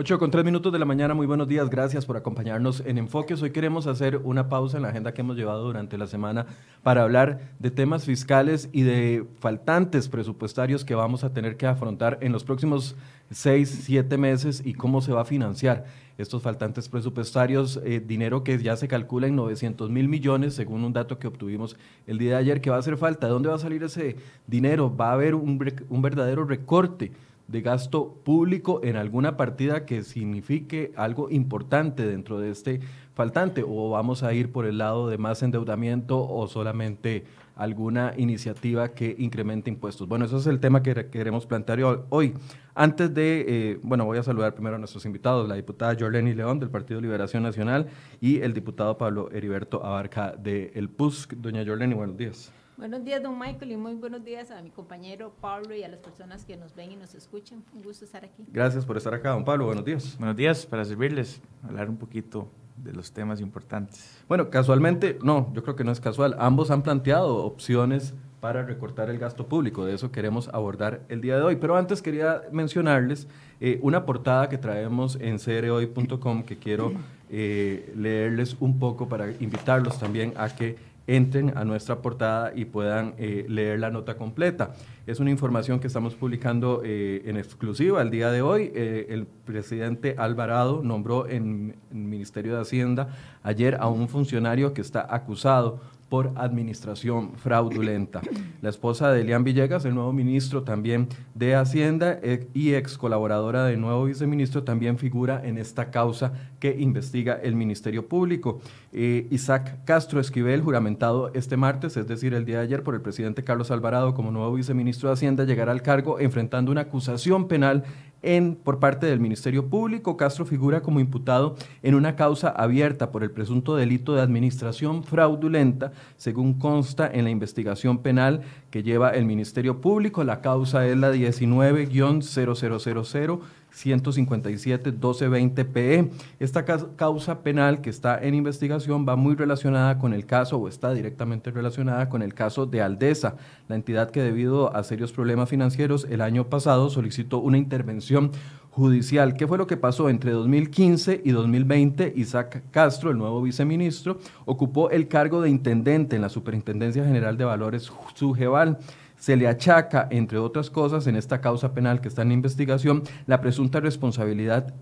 8 con 3 minutos de la mañana, muy buenos días, gracias por acompañarnos en Enfoques. Hoy queremos hacer una pausa en la agenda que hemos llevado durante la semana para hablar de temas fiscales y de faltantes presupuestarios que vamos a tener que afrontar en los próximos 6, 7 meses y cómo se va a financiar estos faltantes presupuestarios, eh, dinero que ya se calcula en 900 mil millones, según un dato que obtuvimos el día de ayer, que va a hacer falta. ¿De dónde va a salir ese dinero? Va a haber un, un verdadero recorte de gasto público en alguna partida que signifique algo importante dentro de este faltante o vamos a ir por el lado de más endeudamiento o solamente alguna iniciativa que incremente impuestos. Bueno, eso es el tema que queremos plantear hoy. Antes de, eh, bueno, voy a saludar primero a nuestros invitados, la diputada Jorleni León del Partido Liberación Nacional y el diputado Pablo Heriberto Abarca del el PUSC. Doña Jorleni, buenos días. Buenos días, don Michael, y muy buenos días a mi compañero Pablo y a las personas que nos ven y nos escuchan. Un gusto estar aquí. Gracias por estar acá, don Pablo. Buenos días. Buenos días, para servirles, hablar un poquito de los temas importantes. Bueno, casualmente, no, yo creo que no es casual. Ambos han planteado opciones para recortar el gasto público. De eso queremos abordar el día de hoy. Pero antes quería mencionarles eh, una portada que traemos en cereoy.com que quiero eh, leerles un poco para invitarlos también a que entren a nuestra portada y puedan eh, leer la nota completa. Es una información que estamos publicando eh, en exclusiva el día de hoy. Eh, el presidente Alvarado nombró en el Ministerio de Hacienda ayer a un funcionario que está acusado por administración fraudulenta. La esposa de Elian Villegas, el nuevo ministro también de Hacienda eh, y ex colaboradora del nuevo viceministro, también figura en esta causa que investiga el Ministerio Público. Eh, Isaac Castro Esquivel, juramentado este martes, es decir, el día de ayer por el presidente Carlos Alvarado como nuevo viceministro de Hacienda, llegará al cargo enfrentando una acusación penal en, por parte del Ministerio Público. Castro figura como imputado en una causa abierta por el presunto delito de administración fraudulenta, según consta en la investigación penal que lleva el Ministerio Público. La causa es la 19-0000 157-1220-PE. Esta causa penal que está en investigación va muy relacionada con el caso o está directamente relacionada con el caso de Aldesa, la entidad que debido a serios problemas financieros el año pasado solicitó una intervención judicial. ¿Qué fue lo que pasó entre 2015 y 2020? Isaac Castro, el nuevo viceministro, ocupó el cargo de intendente en la Superintendencia General de Valores Sujeval se le achaca, entre otras cosas, en esta causa penal que está en investigación, la presunta responsabilidad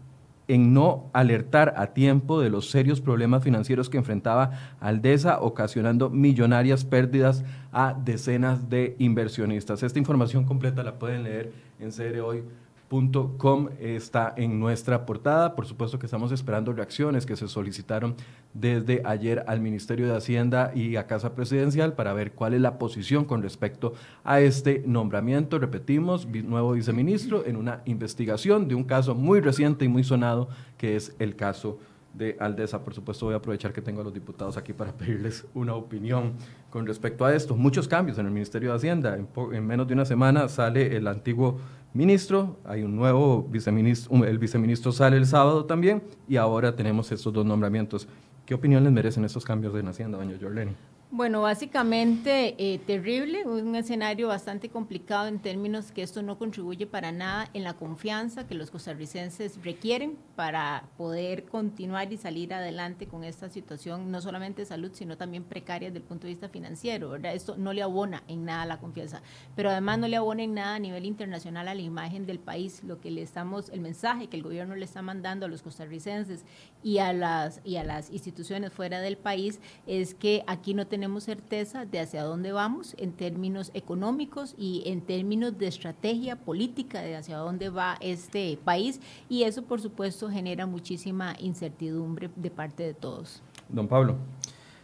en no alertar a tiempo de los serios problemas financieros que enfrentaba Aldesa, ocasionando millonarias pérdidas a decenas de inversionistas. Esta información completa la pueden leer en CR Hoy Com está en nuestra portada. Por supuesto que estamos esperando reacciones que se solicitaron desde ayer al Ministerio de Hacienda y a Casa Presidencial para ver cuál es la posición con respecto a este nombramiento. Repetimos, nuevo viceministro en una investigación de un caso muy reciente y muy sonado que es el caso de Aldesa. Por supuesto, voy a aprovechar que tengo a los diputados aquí para pedirles una opinión con respecto a esto. Muchos cambios en el Ministerio de Hacienda. En, menos de una semana sale el antiguo ministro, hay un nuevo viceministro, el viceministro sale el sábado también, y ahora tenemos estos dos nombramientos. ¿Qué opinión les merecen estos cambios en Hacienda, doña Jorleni? Bueno, básicamente eh, terrible, un escenario bastante complicado en términos que esto no contribuye para nada en la confianza que los costarricenses requieren para poder continuar y salir adelante con esta situación, no solamente de salud, sino también precaria desde el punto de vista financiero. Esto no le abona en nada la confianza, pero además no le abona en nada a nivel internacional a la imagen del país, lo que le estamos, el mensaje que el gobierno le está mandando a los costarricenses y a las, y a las instituciones fuera del país es que aquí no tenemos tenemos certeza de hacia dónde vamos en términos económicos y en términos de estrategia política de hacia dónde va este país y eso por supuesto genera muchísima incertidumbre de parte de todos. Don Pablo.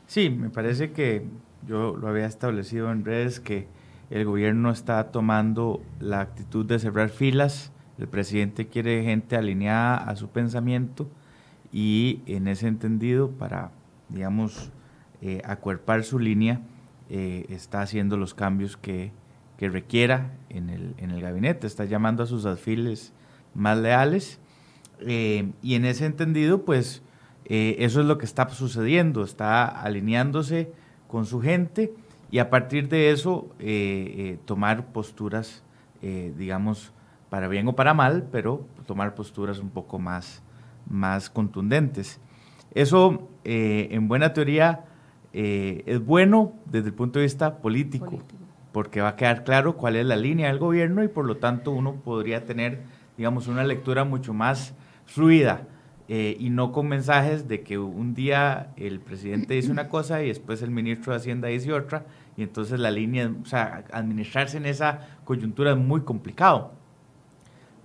Sí, me parece que yo lo había establecido en redes que el gobierno está tomando la actitud de cerrar filas, el presidente quiere gente alineada a su pensamiento y en ese entendido para, digamos, eh, acuerpar su línea, eh, está haciendo los cambios que, que requiera en el, en el, gabinete, está llamando a sus alfiles más leales eh, y en ese entendido, pues eso es lo que está sucediendo, está alineándose con su gente y a partir de eso tomar posturas, digamos, para bien o para mal, pero tomar posturas un poco más, más contundentes. Eso, en buena teoría, eh, es bueno desde el punto de vista político, porque va a quedar claro cuál es la línea del gobierno y por lo tanto uno podría tener, digamos, una lectura mucho más fluida eh, y no con mensajes de que un día el presidente dice una cosa y después el ministro de Hacienda dice otra y entonces la línea, o sea, administrarse en esa coyuntura es muy complicado.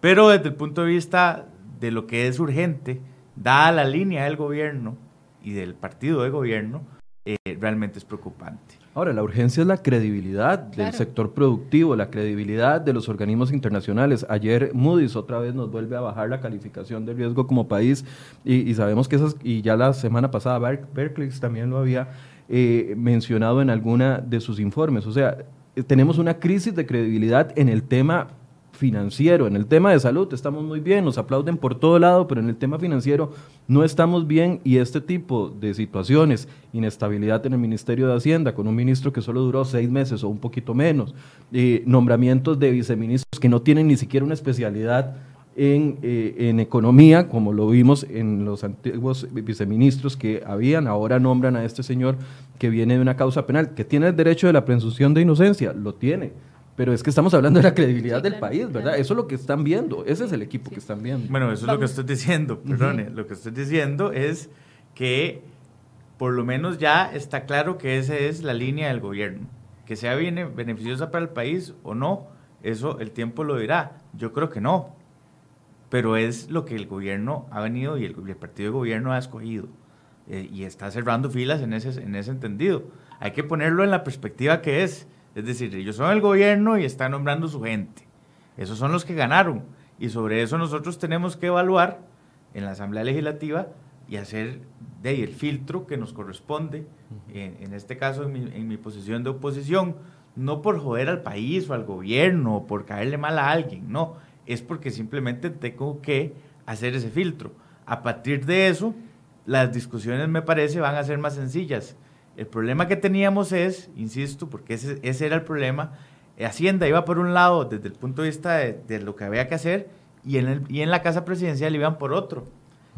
Pero desde el punto de vista de lo que es urgente, dada la línea del gobierno y del partido de gobierno, eh, realmente es preocupante. Ahora, la urgencia es la credibilidad del sector productivo, la credibilidad de los organismos internacionales. Ayer Moody's otra vez nos vuelve a bajar la calificación de riesgo como país y, sabemos que esas, y ya la semana pasada Berkeley también lo había eh, mencionado en alguna de sus informes. O sea, tenemos una crisis de credibilidad en el tema financiero. En el tema de salud estamos muy bien, nos aplauden por todo lado, pero en el tema financiero no estamos bien y este tipo de situaciones, inestabilidad en el Ministerio de Hacienda, con un ministro que solo duró seis meses o un poquito menos, eh, nombramientos de viceministros que no tienen ni siquiera una especialidad en, eh, en, economía, como lo vimos en los antiguos viceministros que habían, ahora nombran a este señor que viene de una causa penal, que tiene el derecho de la presunción de inocencia, lo tiene pero es que estamos hablando de la credibilidad del país, ¿verdad? Eso es lo que están viendo, ese es el equipo que están viendo. Bueno, eso es lo que estoy diciendo, perdone, lo que estoy diciendo es que por lo menos ya está claro que esa es la línea del gobierno. Que sea viene beneficiosa para el país o no, eso el tiempo lo dirá. Yo creo que no, pero es lo que el gobierno ha venido y el, partido de gobierno ha escogido. Eh, y está cerrando filas en ese, en ese entendido. Hay que ponerlo en la perspectiva que es es decir, ellos son el gobierno y están nombrando su gente. Esos son los que ganaron. Y sobre eso nosotros tenemos que evaluar en la Asamblea Legislativa y hacer de ahí el filtro que nos corresponde, en, este caso en mi, en mi, posición de oposición, no por joder al país o al gobierno o por caerle mal a alguien, no, es porque simplemente tengo que hacer ese filtro. A partir de eso, las discusiones me parece van a ser más sencillas el problema que teníamos es, insisto, porque ese, ese era el problema, Hacienda iba por un lado desde el punto de vista de, lo que había que hacer y en, el, y en la Casa Presidencial iban por otro.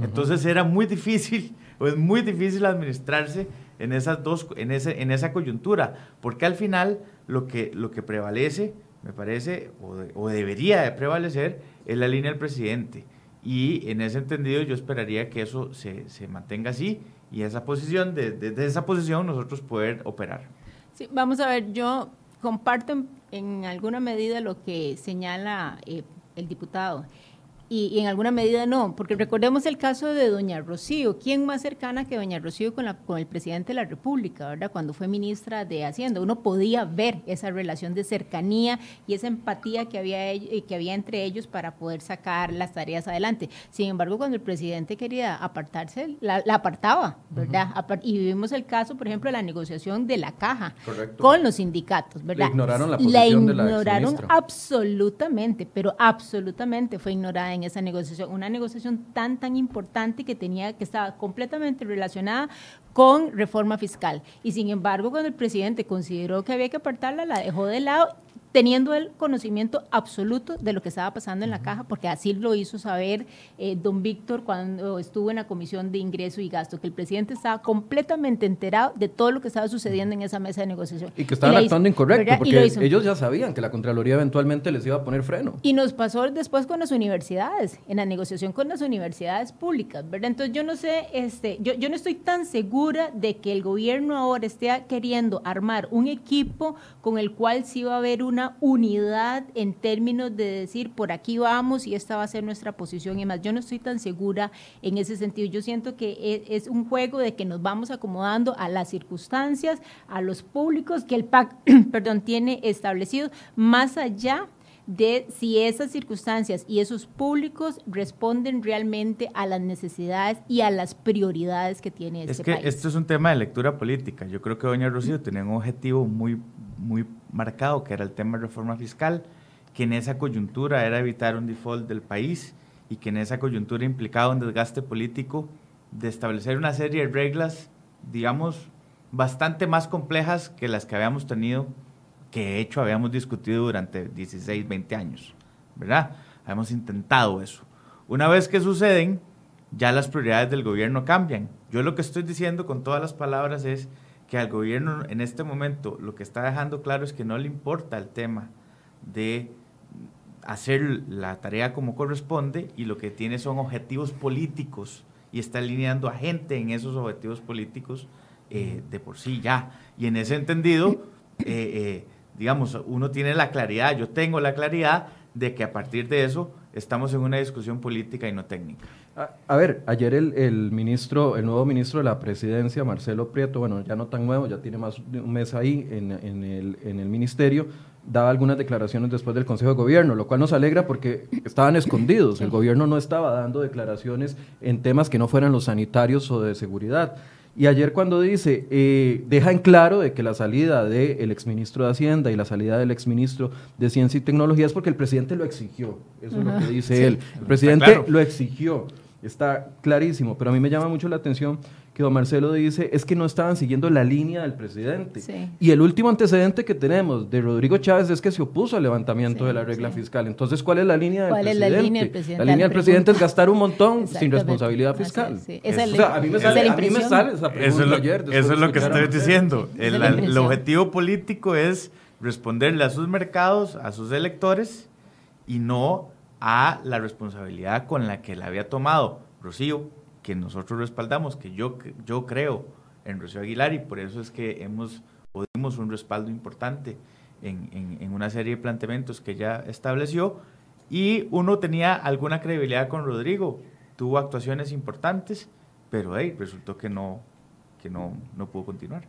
Entonces era muy difícil, o es muy difícil administrarse en esas dos, en, ese, en esa coyuntura, porque al final lo que, lo que prevalece, me parece, o, o debería de prevalecer, es la línea del presidente. Y en ese entendido yo esperaría que eso se, se mantenga así y esa posición, desde de, esa posición nosotros poder operar. Sí, vamos a ver, yo comparto en, alguna medida lo que señala eh, el diputado y, en alguna medida no, porque recordemos el caso de doña Rocío, ¿quién más cercana que doña Rocío con, la, con el presidente de la República, verdad? Cuando fue ministra de Hacienda, uno podía ver esa relación de cercanía y esa empatía que había, eh, que había entre ellos para poder sacar las tareas adelante. Sin embargo, cuando el presidente quería apartarse, la, apartaba, ¿verdad? Y vivimos el caso, por ejemplo, de la negociación de la caja con los sindicatos, ¿verdad? Le ignoraron la posición de la ignoraron absolutamente, pero absolutamente fue ignorada en esa negociación, una negociación tan, tan importante que tenía, que estaba completamente relacionada con reforma fiscal. Y sin embargo, cuando el presidente consideró que había que apartarla, la dejó de lado teniendo el conocimiento absoluto de lo que estaba pasando en la caja, porque así lo hizo saber eh, don Víctor cuando estuvo en la Comisión de Ingreso y Gasto, que el presidente estaba completamente enterado de todo lo que estaba sucediendo en esa mesa de negociación. Y que estaban actuando incorrecto, porque ellos ya sabían que la Contraloría eventualmente les iba a poner freno. Y nos pasó después con las universidades, en la negociación con las universidades públicas, ¿verdad? Entonces yo no sé, este, yo, yo no estoy tan segura de que el gobierno ahora esté queriendo armar un equipo con el cual sí va a haber una unidad en términos de decir por aquí vamos y esta va a ser nuestra posición y más. Yo no estoy tan segura en ese sentido. Yo siento que e, es, un juego de que nos vamos acomodando a las circunstancias, a los públicos que el PAC, perdón, tiene establecido, más allá si esas circunstancias y esos públicos responden realmente a las necesidades y a las prioridades que tiene este país. Es que esto es un tema de lectura política. Yo creo que doña Rocío tenía un objetivo muy, muy marcado, que era el tema de reforma fiscal, que en esa coyuntura era evitar un default del país y que en esa coyuntura implicaba un desgaste político de establecer una serie de reglas, digamos, bastante más complejas que las que habíamos tenido que de hecho habíamos discutido durante 16, 20 años, ¿verdad? hemos intentado eso. Una vez que suceden, ya las prioridades del gobierno cambian. Yo lo que estoy diciendo con todas las palabras es que al gobierno en este momento lo que está dejando claro es que no le importa el tema de hacer la tarea como corresponde y lo que tiene son objetivos políticos y está alineando a gente en esos objetivos políticos eh, de por sí ya. Y en ese entendido, eh, eh, digamos, uno tiene la claridad, yo tengo la claridad de que a partir de eso estamos en una discusión política y no técnica. A, ver, ayer el, ministro, el nuevo ministro de la presidencia, Marcelo Prieto, bueno, ya no tan nuevo, ya tiene más de un mes ahí en, el, en el ministerio, daba algunas declaraciones después del Consejo de Gobierno, lo cual nos alegra porque estaban escondidos. El gobierno no estaba dando declaraciones en temas que no fueran los sanitarios o de seguridad. Y ayer cuando dice, eh, deja en claro de que la salida del exministro de Hacienda y la salida del exministro de Ciencia y Tecnología es porque el presidente lo exigió. Eso es lo que dice él. El presidente lo exigió. Está clarísimo, pero a mí me llama mucho la atención que don Marcelo dice es que no estaban siguiendo la línea del presidente. Y el último antecedente que tenemos de Rodrigo Chávez es que se opuso al levantamiento de la regla fiscal. Entonces, ¿cuál es la línea del presidente? ¿Cuál es la línea del presidente? La línea del presidente es gastar un montón sin responsabilidad fiscal. a mí me sale, esa, pregunta eso es lo, ayer. Eso es lo que estoy diciendo. El, el objetivo político es responderle a sus mercados, a sus electores y no a la responsabilidad con la que la había tomado Rocío que nosotros respaldamos, que yo, yo creo en Rocío Aguilar y por eso es que hemos dimos un respaldo importante en, en, una serie de planteamientos que ya estableció y uno tenía alguna credibilidad con Rodrigo, tuvo actuaciones importantes, pero hey, resultó que no, que no, no pudo continuar.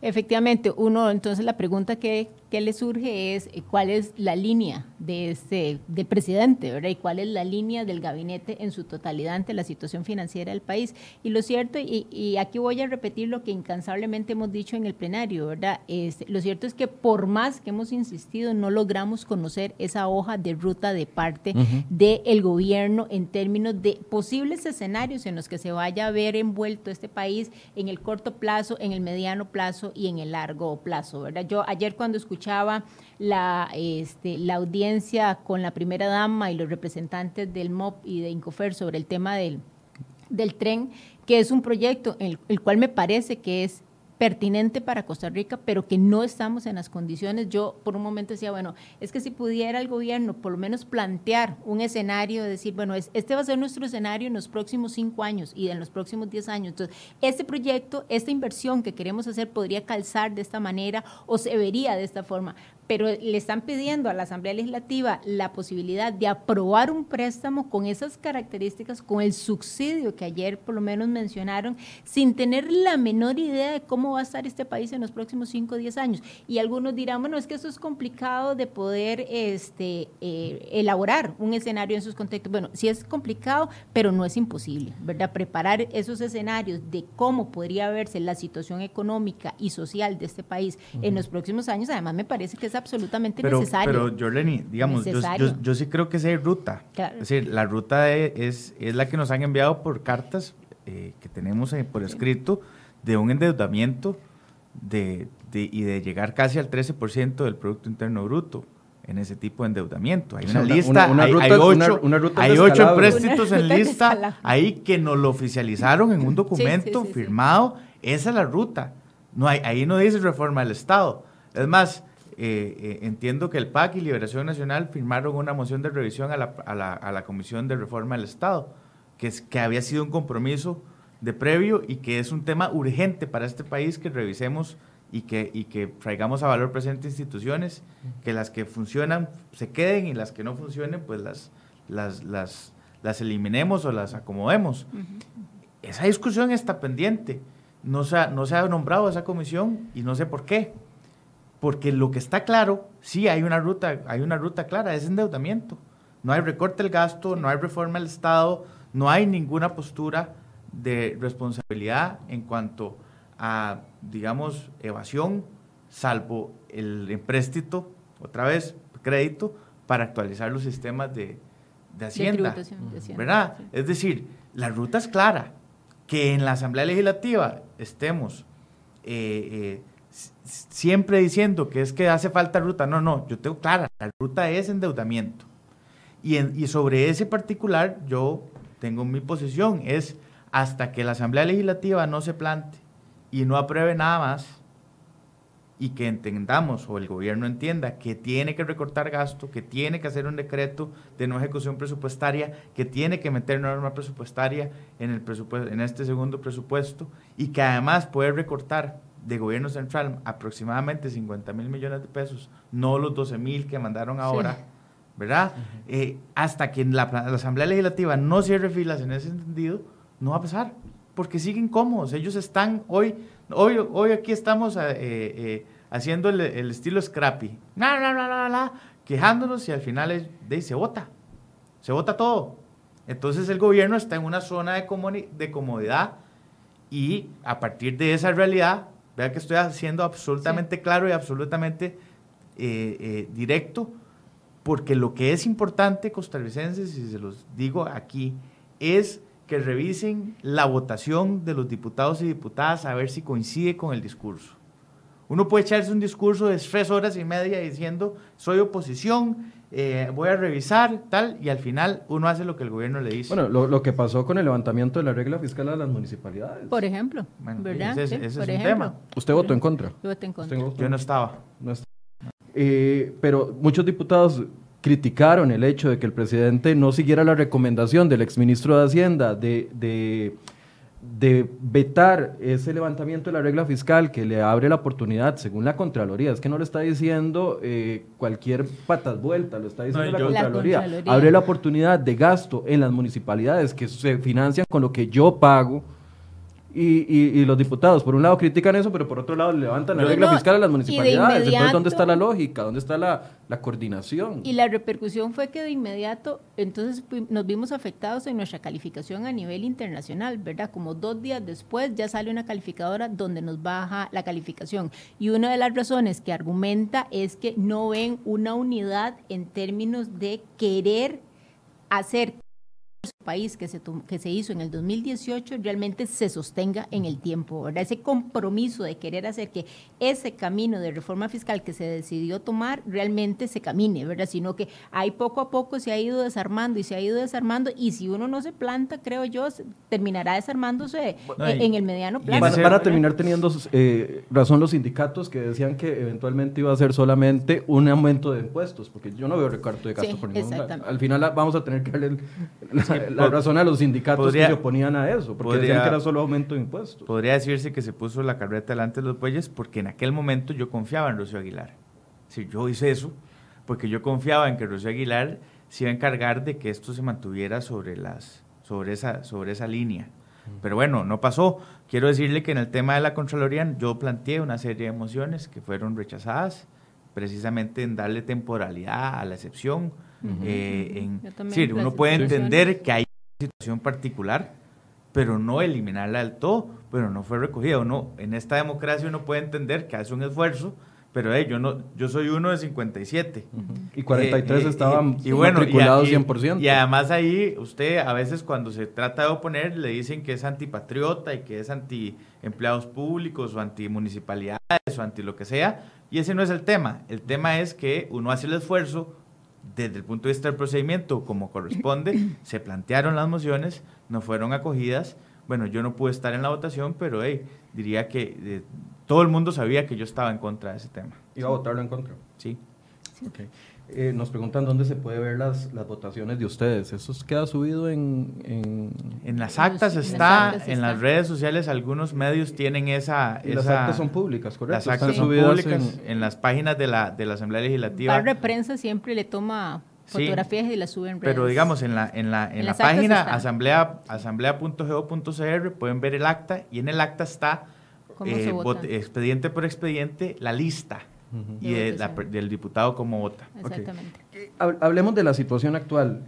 Efectivamente, uno, entonces la pregunta que, que, le surge es eh, cuál es la línea de este, del presidente, ¿verdad? Y cuál es la línea del gabinete en su totalidad ante la situación financiera del país. Y lo cierto, y, y aquí voy a repetir lo que incansablemente hemos dicho en el plenario, ¿verdad? Este, lo cierto es que por más que hemos insistido, no logramos conocer esa hoja de ruta de parte del gobierno en términos de posibles escenarios en los que se vaya a ver envuelto este país en el corto plazo, en el mediano plazo y en el largo plazo, ¿verdad? Yo ayer cuando escuchaba la, este, la audiencia con la primera dama y los representantes del MOP y de Incofer sobre el tema del, del tren, que es un proyecto el, el cual me parece que es pertinente para Costa Rica, pero que no estamos en las condiciones. Yo por un momento decía, bueno, es que si pudiera el gobierno por lo menos plantear un escenario, decir, bueno, este va a ser nuestro escenario en los próximos cinco años y en los próximos diez años. Entonces, este proyecto, esta inversión que queremos hacer podría calzar de esta manera o se vería de esta forma pero le están pidiendo a la Asamblea Legislativa la posibilidad de aprobar un préstamo con esas características, con el subsidio que ayer por lo menos mencionaron, sin tener la menor idea de cómo va a estar este país en los próximos 5 o 10 años. Y algunos dirán, bueno, es que eso es complicado de poder este, eh, elaborar un escenario en sus contextos. Bueno, sí es complicado, pero no es imposible, ¿verdad? Preparar esos escenarios de cómo podría verse la situación económica y social de este país en los próximos años, además me parece que es absolutamente necesario. Pero, Jorleni, digamos, yo, sí creo que esa hay ruta. Es decir, la ruta es, es la que nos han enviado por cartas eh, que tenemos por escrito de un endeudamiento de, y de llegar casi al 13% del Producto Interno Bruto en ese tipo de endeudamiento. Hay una, lista, hay, ocho, hay ocho empréstitos en lista ahí que nos lo oficializaron en un documento firmado. Esa es la ruta. No hay, ahí no dice reforma del Estado. Es más, eh, eh, entiendo que el PAC y Liberación Nacional firmaron una moción de revisión a la, a la, a la Comisión de Reforma del Estado, que, es, que había sido un compromiso de previo y que es un tema urgente para este país que revisemos y que, y que traigamos a valor presente instituciones, que las que funcionan se queden y las que no funcionen, pues las, las, las, las eliminemos o las acomodemos. Esa discusión está pendiente. No se, ha, no se ha nombrado esa comisión y no sé por qué porque lo que está claro, sí hay una ruta, hay una ruta clara, es endeudamiento. No hay recorte del gasto, no hay reforma del Estado, no hay ninguna postura de responsabilidad en cuanto a, digamos, evasión, salvo el empréstito, otra vez, crédito, para actualizar los sistemas de, de Hacienda. ¿Verdad? Es decir, la ruta es clara. Que en la Asamblea Legislativa estemos eh, eh, siempre diciendo que es que hace falta ruta. No, no, yo tengo clara, la ruta es endeudamiento. Y, y sobre ese particular yo tengo mi posición, es hasta que la Asamblea Legislativa no se plante y no apruebe nada más, y que entendamos o el gobierno entienda que tiene que recortar gasto, que tiene que hacer un decreto de no ejecución presupuestaria, que tiene que meter norma presupuestaria en, el presupuesto, en este segundo presupuesto y que además puede recortar de gobierno central aproximadamente 50 mil millones de pesos, no los 12 mil que mandaron ahora, ¿verdad? Eh, hasta que la, la Asamblea Legislativa no cierre filas en ese sentido, no va a pasar, porque siguen cómodos, ellos están hoy Hoy, hoy aquí estamos eh, eh, haciendo el, estilo scrappy, quejándonos y al final de, se vota, se vota todo. Entonces el gobierno está en una zona de, de comodidad y a partir de esa realidad, vea que estoy haciendo absolutamente claro y absolutamente eh, directo, porque lo que es importante, costarricenses, y se los digo aquí, es que revisen la votación de los diputados y diputadas a ver si coincide con el discurso. Uno puede echarse un discurso de tres horas y media diciendo soy oposición, eh, voy a revisar, tal, y al final uno hace lo que el gobierno le dice. Bueno, lo, que pasó con el levantamiento de la regla fiscal a las municipalidades. Por ejemplo, ¿verdad? Ese, es un tema. ¿Usted votó en contra? Yo voté en contra. Yo no estaba. Eh, pero muchos diputados criticaron el hecho de que el presidente no siguiera la recomendación del exministro de Hacienda de, de, vetar ese levantamiento de la regla fiscal que le abre la oportunidad, según la Contraloría, es que no le está diciendo eh, cualquier patas vueltas, lo está diciendo la, Contraloría. abre la oportunidad de gasto en las municipalidades que se financian con lo que yo pago y, y, los diputados, por un lado, critican eso, pero por otro lado levantan la regla fiscal a las municipalidades. Entonces, ¿dónde está la lógica? ¿Dónde está la, la, coordinación? Y la repercusión fue que de inmediato, entonces nos vimos afectados en nuestra calificación a nivel internacional, ¿verdad? Como dos días después ya sale una calificadora donde nos baja la calificación. Y una de las razones que argumenta es que no ven una unidad en términos de querer hacer país que se, que se hizo en el 2018 realmente se sostenga en el tiempo, ¿verdad? Ese compromiso de querer hacer que ese camino de reforma fiscal que se decidió tomar realmente se camine, ¿verdad? Sino que ahí poco a poco se ha ido desarmando y se ha ido desarmando y si uno no se planta, creo yo, terminará desarmándose en el mediano plazo. Van, van a terminar teniendo eh, razón los sindicatos que decían que eventualmente iba a ser solamente un aumento de impuestos, porque yo no veo recarto de gasto por ningún lado. Al final vamos a tener que darle la razón a los sindicatos que se oponían a eso, porque decían que era solo aumento de impuestos. Podría decirse que se puso la carreta delante de los bueyes porque en aquel momento yo confiaba en Rocío Aguilar. Si yo hice eso, porque yo confiaba en que Rocío Aguilar se iba a encargar de que esto se mantuviera sobre, las, sobre, esa, sobre esa línea. Pero bueno, no pasó. Quiero decirle que en el tema de la Contraloría yo planteé una serie de mociones que fueron rechazadas, precisamente en darle temporalidad a la excepción. Eh, en, uno puede entender que hay situación particular, pero no eliminarla del todo, pero no fue recogida. Uno, en esta democracia uno puede entender que hace un esfuerzo, pero yo no yo soy uno de 57. Y 43 eh, eh, estaban y, bueno, 100%. Y además ahí usted a veces cuando se trata de oponer le dicen que es antipatriota y que es anti empleados públicos o anti municipalidades o anti lo que sea, y ese no es el tema. El tema es que uno hace el esfuerzo, desde el punto de vista del procedimiento, como corresponde, se plantearon las mociones, no fueron acogidas. Bueno, yo no pude estar en la votación, pero diría que eh, todo el mundo sabía que yo estaba en contra de ese tema. ¿Iba a votarlo en contra? Sí. Okay. Eh, nos preguntan dónde se puede ver las, las votaciones de ustedes. ¿Eso queda subido en...? En, las actas está, en las redes sociales algunos medios tienen esa... las actas son públicas, ¿correcto? Las actas son públicas en, las páginas de la, de la Asamblea Legislativa. La prensa siempre le toma fotografías y las sube en redes. Pero digamos, en la, en la, en la página asamblea asamblea.go.cr pueden ver el acta y en el acta está eh, expediente por expediente la lista y del diputado como vota. Exactamente. Eh, hablemos de la situación actual.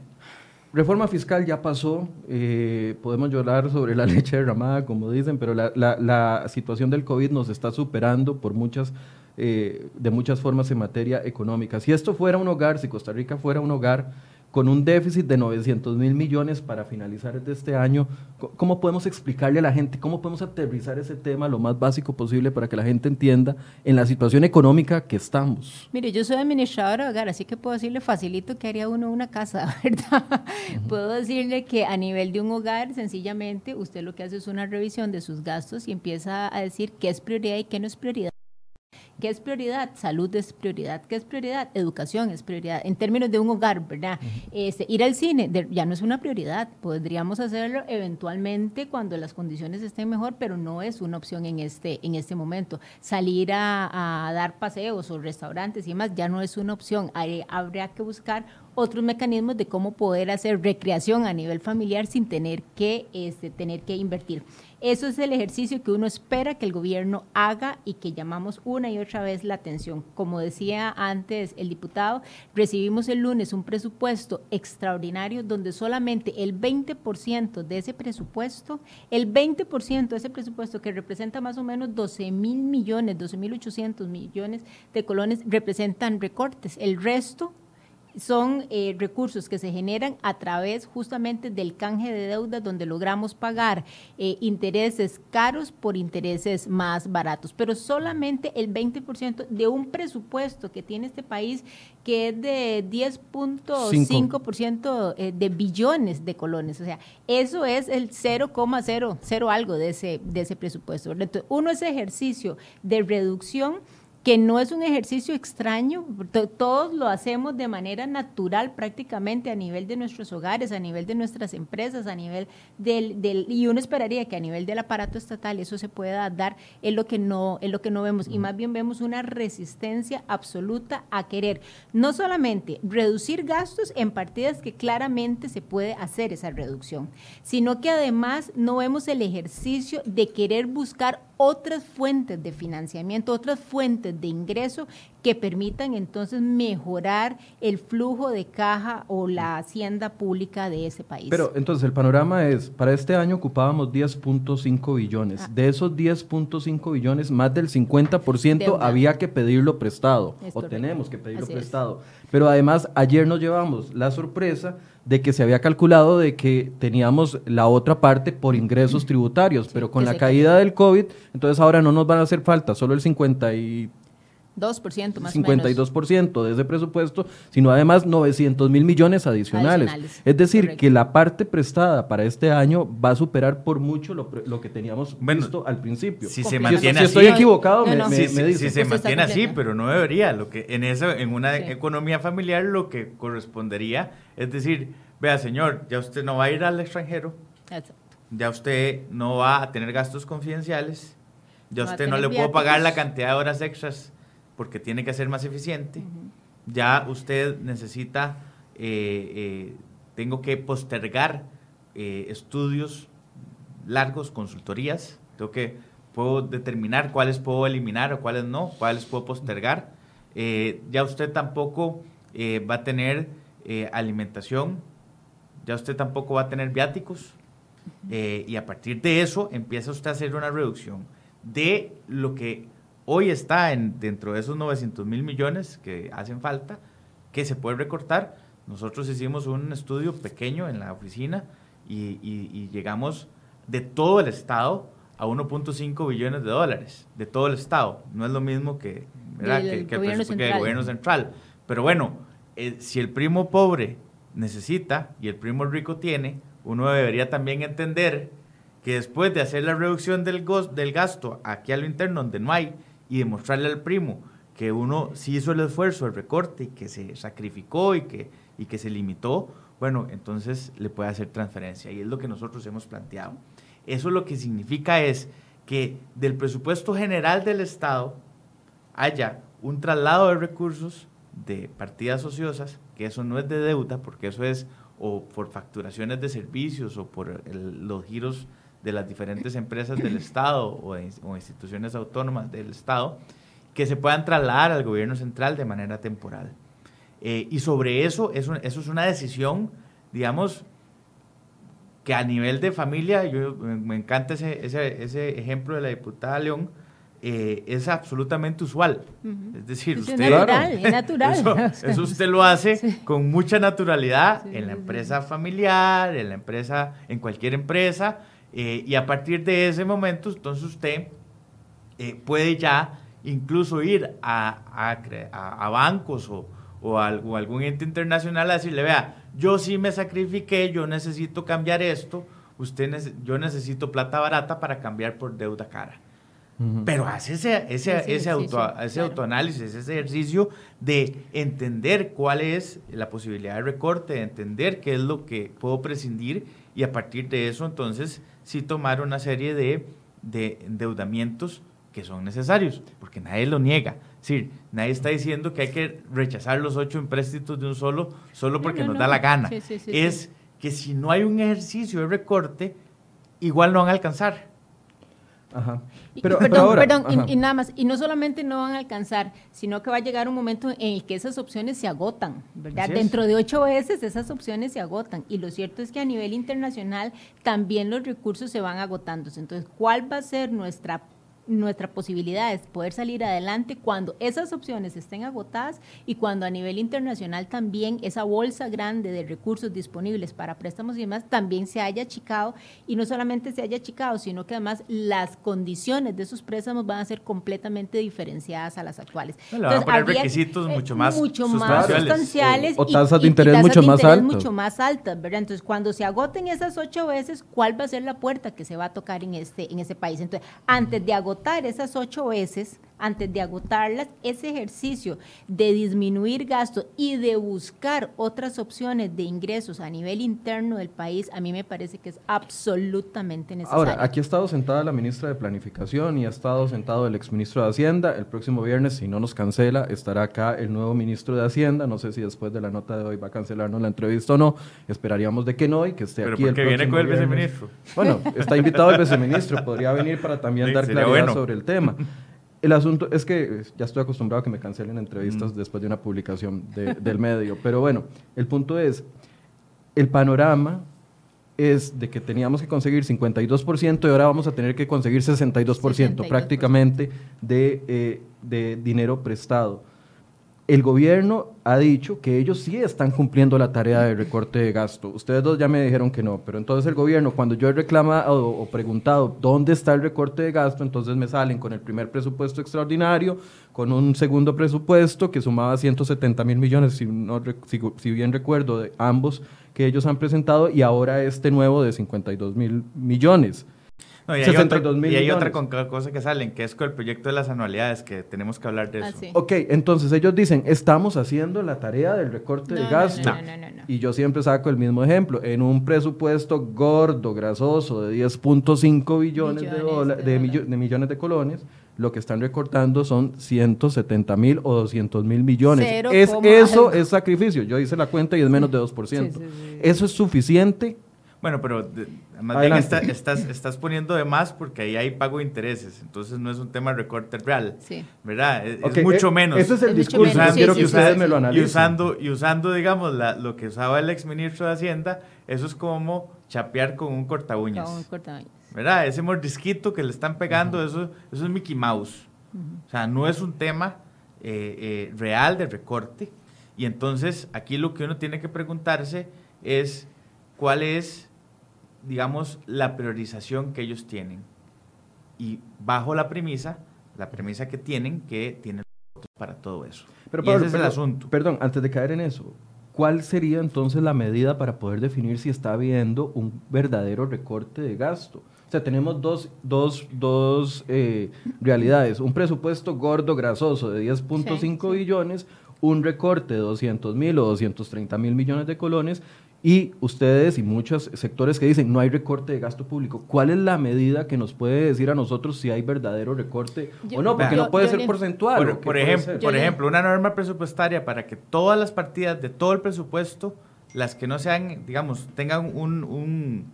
Reforma fiscal ya pasó, eh, podemos llorar sobre la leche derramada, como dicen, pero la, la, situación del COVID nos está superando por muchas, eh, de muchas formas en materia económica. Si esto fuera un hogar, si Costa Rica fuera un hogar, con un déficit de 900 mil millones para finalizar de este año. ¿Cómo podemos explicarle a la gente, cómo podemos aterrizar ese tema lo más básico posible para que la gente entienda en la situación económica que estamos? Mire, yo soy administradora de hogar, así que puedo decirle facilito que haría uno una casa, ¿verdad? Puedo decirle que a nivel de un hogar, sencillamente, usted lo que hace es una revisión de sus gastos y empieza a decir qué es prioridad y qué no es prioridad. ¿Qué es prioridad? Salud es prioridad. ¿Qué es prioridad? Educación es prioridad. En términos de un hogar, ¿verdad? este, ir al cine ya no es una prioridad. Podríamos hacerlo eventualmente cuando las condiciones estén mejor, pero no es una opción en este, en este momento. Salir a, a dar paseos o restaurantes y demás ya no es una opción. Hay, habría que buscar otros mecanismos de cómo poder hacer recreación a nivel familiar sin tener que, este, tener que invertir. Eso es el ejercicio que uno espera que el gobierno haga y que llamamos una y otra vez la atención. Como decía antes el diputado, recibimos el lunes un presupuesto extraordinario donde solamente el 20% de ese presupuesto, el 20% de ese presupuesto que representa más o menos 12 mil millones, 12 mil 800 millones de colones, representan recortes. El resto son eh, recursos que se generan a través justamente del canje de deuda donde logramos pagar eh, intereses caros por intereses más baratos, pero solamente el 20% de un presupuesto que tiene este país que es de 10.5% eh, de billones de colones, o sea, eso es el 0,00 algo de ese, de ese presupuesto. Entonces, uno ese ejercicio de reducción que no es un ejercicio extraño, todos lo hacemos de manera natural prácticamente a nivel de nuestros hogares, a nivel de nuestras empresas, a nivel del, del y uno esperaría que a nivel del aparato estatal eso se pueda dar, es lo que no, es lo que no vemos, y más bien vemos una resistencia absoluta a querer no solamente reducir gastos en partidas que claramente se puede hacer esa reducción, sino que además no vemos el ejercicio de querer buscar otras fuentes de financiamiento, otras fuentes de ingreso que permitan entonces mejorar el flujo de caja o la hacienda pública de ese país. Pero entonces el panorama es, para este año ocupábamos 10.5 billones. Ah. De esos 10.5 billones, más del 50% había que pedirlo prestado, o tenemos que pedirlo prestado. Pero además, ayer nos llevamos la sorpresa de que se había calculado de que teníamos la otra parte por ingresos tributarios, pero con la caída del COVID, entonces ahora no nos van a hacer falta solo el 50 y 2% más 52% de ese presupuesto, sino además 900 mil millones adicionales. Es decir, que la parte prestada para este año va a superar por mucho lo, que teníamos visto al principio. Si se mantiene así, estoy equivocado, me, si, Si se mantiene así, pero no debería. Lo que en eso, en una economía familiar, lo que correspondería es decir, vea señor, ya usted no va a ir al extranjero, ya usted no va a tener gastos confidenciales, ya usted no le puedo pagar la cantidad de horas extras porque tiene que ser más eficiente. Ya usted necesita, eh, eh, tengo que postergar eh, estudios largos, consultorías, tengo que, puedo determinar cuáles puedo eliminar o cuáles no, cuáles puedo postergar. ya usted tampoco va a tener alimentación, ya usted tampoco va a tener viáticos. y a partir de eso empieza usted a hacer una reducción de lo que hoy está en, dentro de esos 900 mil millones que hacen falta, que se puede recortar. Nosotros hicimos un estudio pequeño en la oficina y, llegamos de todo el Estado a 1.5 billones de dólares, de todo el Estado. No es lo mismo que, el, gobierno central. Pero bueno, eh, si el primo pobre necesita y el primo rico tiene, uno debería también entender que después de hacer la reducción del, del gasto aquí a lo interno, donde no hay, y demostrarle al primo que uno sí hizo el esfuerzo, el recorte, y que se sacrificó y que, y que se limitó, bueno, entonces le puede hacer transferencia. Y es lo que nosotros hemos planteado. Eso lo que significa es que del presupuesto general del Estado haya un traslado de recursos de partidas ociosas, que eso no es de deuda, porque eso es o por facturaciones de servicios o por los giros de las diferentes empresas del Estado o, instituciones autónomas del Estado que se puedan trasladar al gobierno central de manera temporal. Eh, y sobre eso, eso, eso es una decisión, digamos, que a nivel de familia, yo, me encanta ese, ese, ese ejemplo de la diputada León, eh, es absolutamente usual. Es decir, es usted... Natural, es natural. Eso, usted lo hace con mucha naturalidad en la empresa familiar, en la empresa, en cualquier empresa, eh, y a partir de ese momento, entonces usted eh, puede ya incluso ir a, a, a, bancos o, o, a, algún ente internacional a decirle, vea, yo sí me sacrifiqué, yo necesito cambiar esto, usted yo necesito plata barata para cambiar por deuda cara. Pero hace ese, ese, ese, auto, ese autoanálisis, ese ejercicio de entender cuál es la posibilidad de recorte, de entender qué es lo que puedo prescindir y a partir de eso entonces sí tomar una serie de, de endeudamientos que son necesarios, porque nadie lo niega. Es decir, nadie está diciendo que hay que rechazar los ocho empréstitos de un solo, solo porque nos da la gana. es que si no hay un ejercicio de recorte, igual no van a alcanzar. Ajá. Pero, perdón, perdón Y, nada más, y no solamente no van a alcanzar, sino que va a llegar un momento en el que esas opciones se agotan, ¿verdad? Dentro de ocho veces esas opciones se agotan. Y lo cierto es que a nivel internacional también los recursos se van agotando. Entonces, ¿cuál va a ser nuestra nuestra posibilidad es poder salir adelante cuando esas opciones estén agotadas y cuando a nivel internacional también esa bolsa grande de recursos disponibles para préstamos y demás también se haya achicado y no solamente se haya achicado, sino que además las condiciones de esos préstamos van a ser completamente diferenciadas a las actuales. Entonces, van a poner requisitos mucho más mucho sustanciales, o, tasas de interés mucho más altas. mucho más altas, ¿verdad? Entonces, cuando se agoten esas ocho veces, ¿cuál va a ser la puerta que se va a tocar en este en ese país? Entonces, antes de agotar esas ocho veces, antes de agotarlas, ese ejercicio de disminuir gastos y de buscar otras opciones de ingresos a nivel interno del país, a mí me parece que es absolutamente necesario. Ahora, aquí ha estado sentada la ministra de Planificación y ha estado sentado el exministro de Hacienda. El próximo viernes, si no nos cancela, estará acá el nuevo ministro de Hacienda. No sé si después de la nota de hoy va a cancelarnos la entrevista o no. Esperaríamos de que no y que esté aquí el viene con el viceministro. Bueno, está invitado el viceministro. Podría venir para también dar claridad sobre el tema. El asunto es que eh, ya estoy acostumbrado a que me cancelen entrevistas después de una publicación del medio, pero bueno, el punto es, el panorama es de que teníamos que conseguir 52% y ahora vamos a tener que conseguir 62%, prácticamente de, eh, de dinero prestado el gobierno ha dicho que ellos sí están cumpliendo la tarea de recorte de gasto. Ustedes dos ya me dijeron que no, pero entonces el gobierno, cuando yo he reclamado o preguntado dónde está el recorte de gasto, entonces me salen con el primer presupuesto extraordinario, con un segundo presupuesto que sumaba 170 mil millones, si, no, si, bien recuerdo, de ambos que ellos han presentado, y ahora este nuevo de 52 mil millones y, hay otra, y hay otra cosa que salen, que es con el proyecto de las anualidades, que tenemos que hablar de ah, eso. Ok, entonces ellos dicen, estamos haciendo la tarea del recorte de gasto. y yo siempre saco el mismo ejemplo. En un presupuesto gordo, grasoso, de 10.5 billones de, de, millones de colones, lo que están recortando son 170 mil o 200 mil millones. es, eso es sacrificio. Yo hice la cuenta y es menos de 2%. ¿Eso es suficiente? Bueno, pero más bien estás, estás poniendo de más porque ahí hay pago de intereses, entonces no es un tema de recorte real, sí. ¿verdad? Es, mucho eh, menos. Ese es el discurso, quiero que ustedes me lo analicen. Y usando, y usando digamos, la, lo que usaba el exministro de Hacienda, eso es como chapear con un corta Con un corta ¿Verdad? Ese mordisquito que le están pegando, eso, eso es Mickey Mouse. O sea, no es un tema eh, eh, real de recorte. Y entonces aquí lo que uno tiene que preguntarse es cuál es digamos, la priorización que ellos tienen. Y bajo la premisa, la premisa que tienen, que tienen para todo eso. Pero, ese es el asunto. Perdón, antes de caer en eso, ¿cuál sería entonces la medida para poder definir si está habiendo un verdadero recorte de gasto? O sea, tenemos dos, dos, dos eh, realidades. Un presupuesto gordo, grasoso de 10.5 billones, un recorte de 200 mil o 230 mil millones de colones y ustedes y muchos sectores que dicen no hay recorte de gasto público. ¿Cuál es la medida que nos puede decir a nosotros si hay verdadero recorte o no? Porque no puede ser porcentual. Por, ejemplo, por ejemplo, una norma presupuestaria para que todas las partidas de todo el presupuesto, las que no sean, digamos, tengan un, un,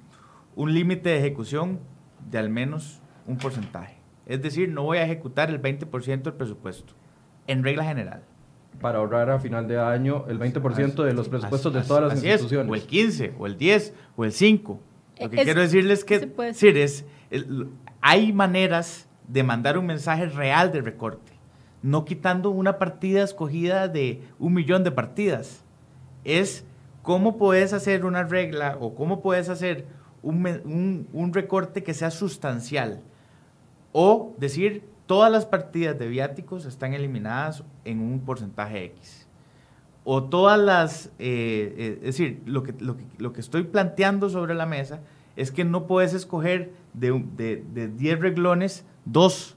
un límite de ejecución de al menos un porcentaje. Es decir, no voy a ejecutar el 20% del presupuesto, en regla general para ahorrar a final de año el 20% de los presupuestos de todas las instituciones. o el 15, o el 10, o el 5. Lo que quiero decirles es que es, hay maneras de mandar un mensaje real de recorte, no quitando una partida escogida de un millón de partidas. Es cómo puedes hacer una regla o cómo puedes hacer un, un recorte que sea sustancial. O decir, todas las partidas de viáticos están eliminadas en un porcentaje X. O todas las, eh, eh, es decir, lo que, lo, que, lo que estoy planteando sobre la mesa es que no puedes escoger de, de, de 10 reglones, dos.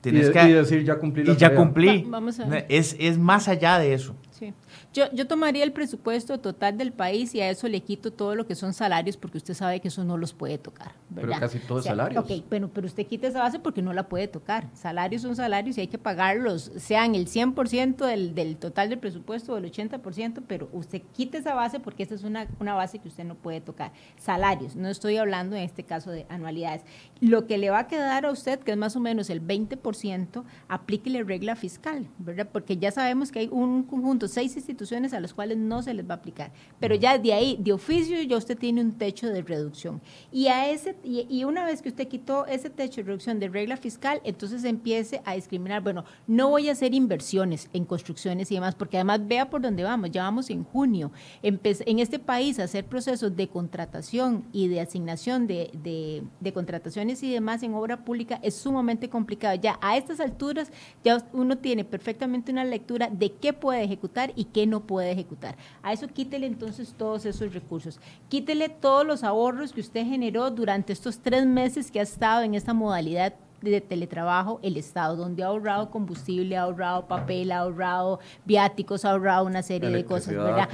Tienes y, que, y decir, ya cumplí. Y ya cumplí. vamos a ver. Es, es más allá de eso. Sí. Yo, yo tomaría el presupuesto total del país y a eso le quito todo lo que son salarios porque usted sabe que eso no los puede tocar. ¿verdad? Pero casi todo es salario. Ok, pero, pero usted quita esa base porque no la puede tocar. Salarios son salarios y hay que pagarlos, sean el 100% del, del total del presupuesto o el 80%, pero usted quita esa base porque esa es una, una base que usted no puede tocar. Salarios, no estoy hablando en este caso de anualidades. Lo que le va a quedar a usted, que es más o menos el 20%, aplíquele regla fiscal, ¿verdad? Porque ya sabemos que hay un conjunto, seis instituciones a las cuales no se les va a aplicar. Pero ya de ahí, de oficio, ya usted tiene un techo de reducción. Y, a ese, y, una vez que usted quitó ese techo de reducción de regla fiscal, entonces empiece a discriminar, bueno, no voy a hacer inversiones en construcciones y demás, porque además vea por dónde vamos, ya vamos en junio. en este país hacer procesos de contratación y de asignación de, de, de contrataciones y demás en obra pública es sumamente complicado. Ya a estas alturas ya uno tiene perfectamente una lectura de qué puede ejecutar y qué no puede ejecutar. A eso quítele entonces todos esos recursos. Quítele todos los ahorros que usted generó durante estos tres meses que ha estado en esta modalidad de teletrabajo el Estado, donde ha ahorrado combustible, ha ahorrado papel, ha ahorrado viáticos, ha ahorrado una serie de cosas, ¿verdad?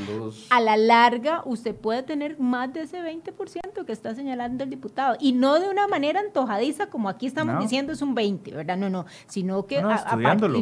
A la larga, usted puede tener más de ese 20% que está señalando el diputado, y no de una manera antojadiza, como aquí estamos diciendo es un 20, ¿verdad? No, no, sino que, no,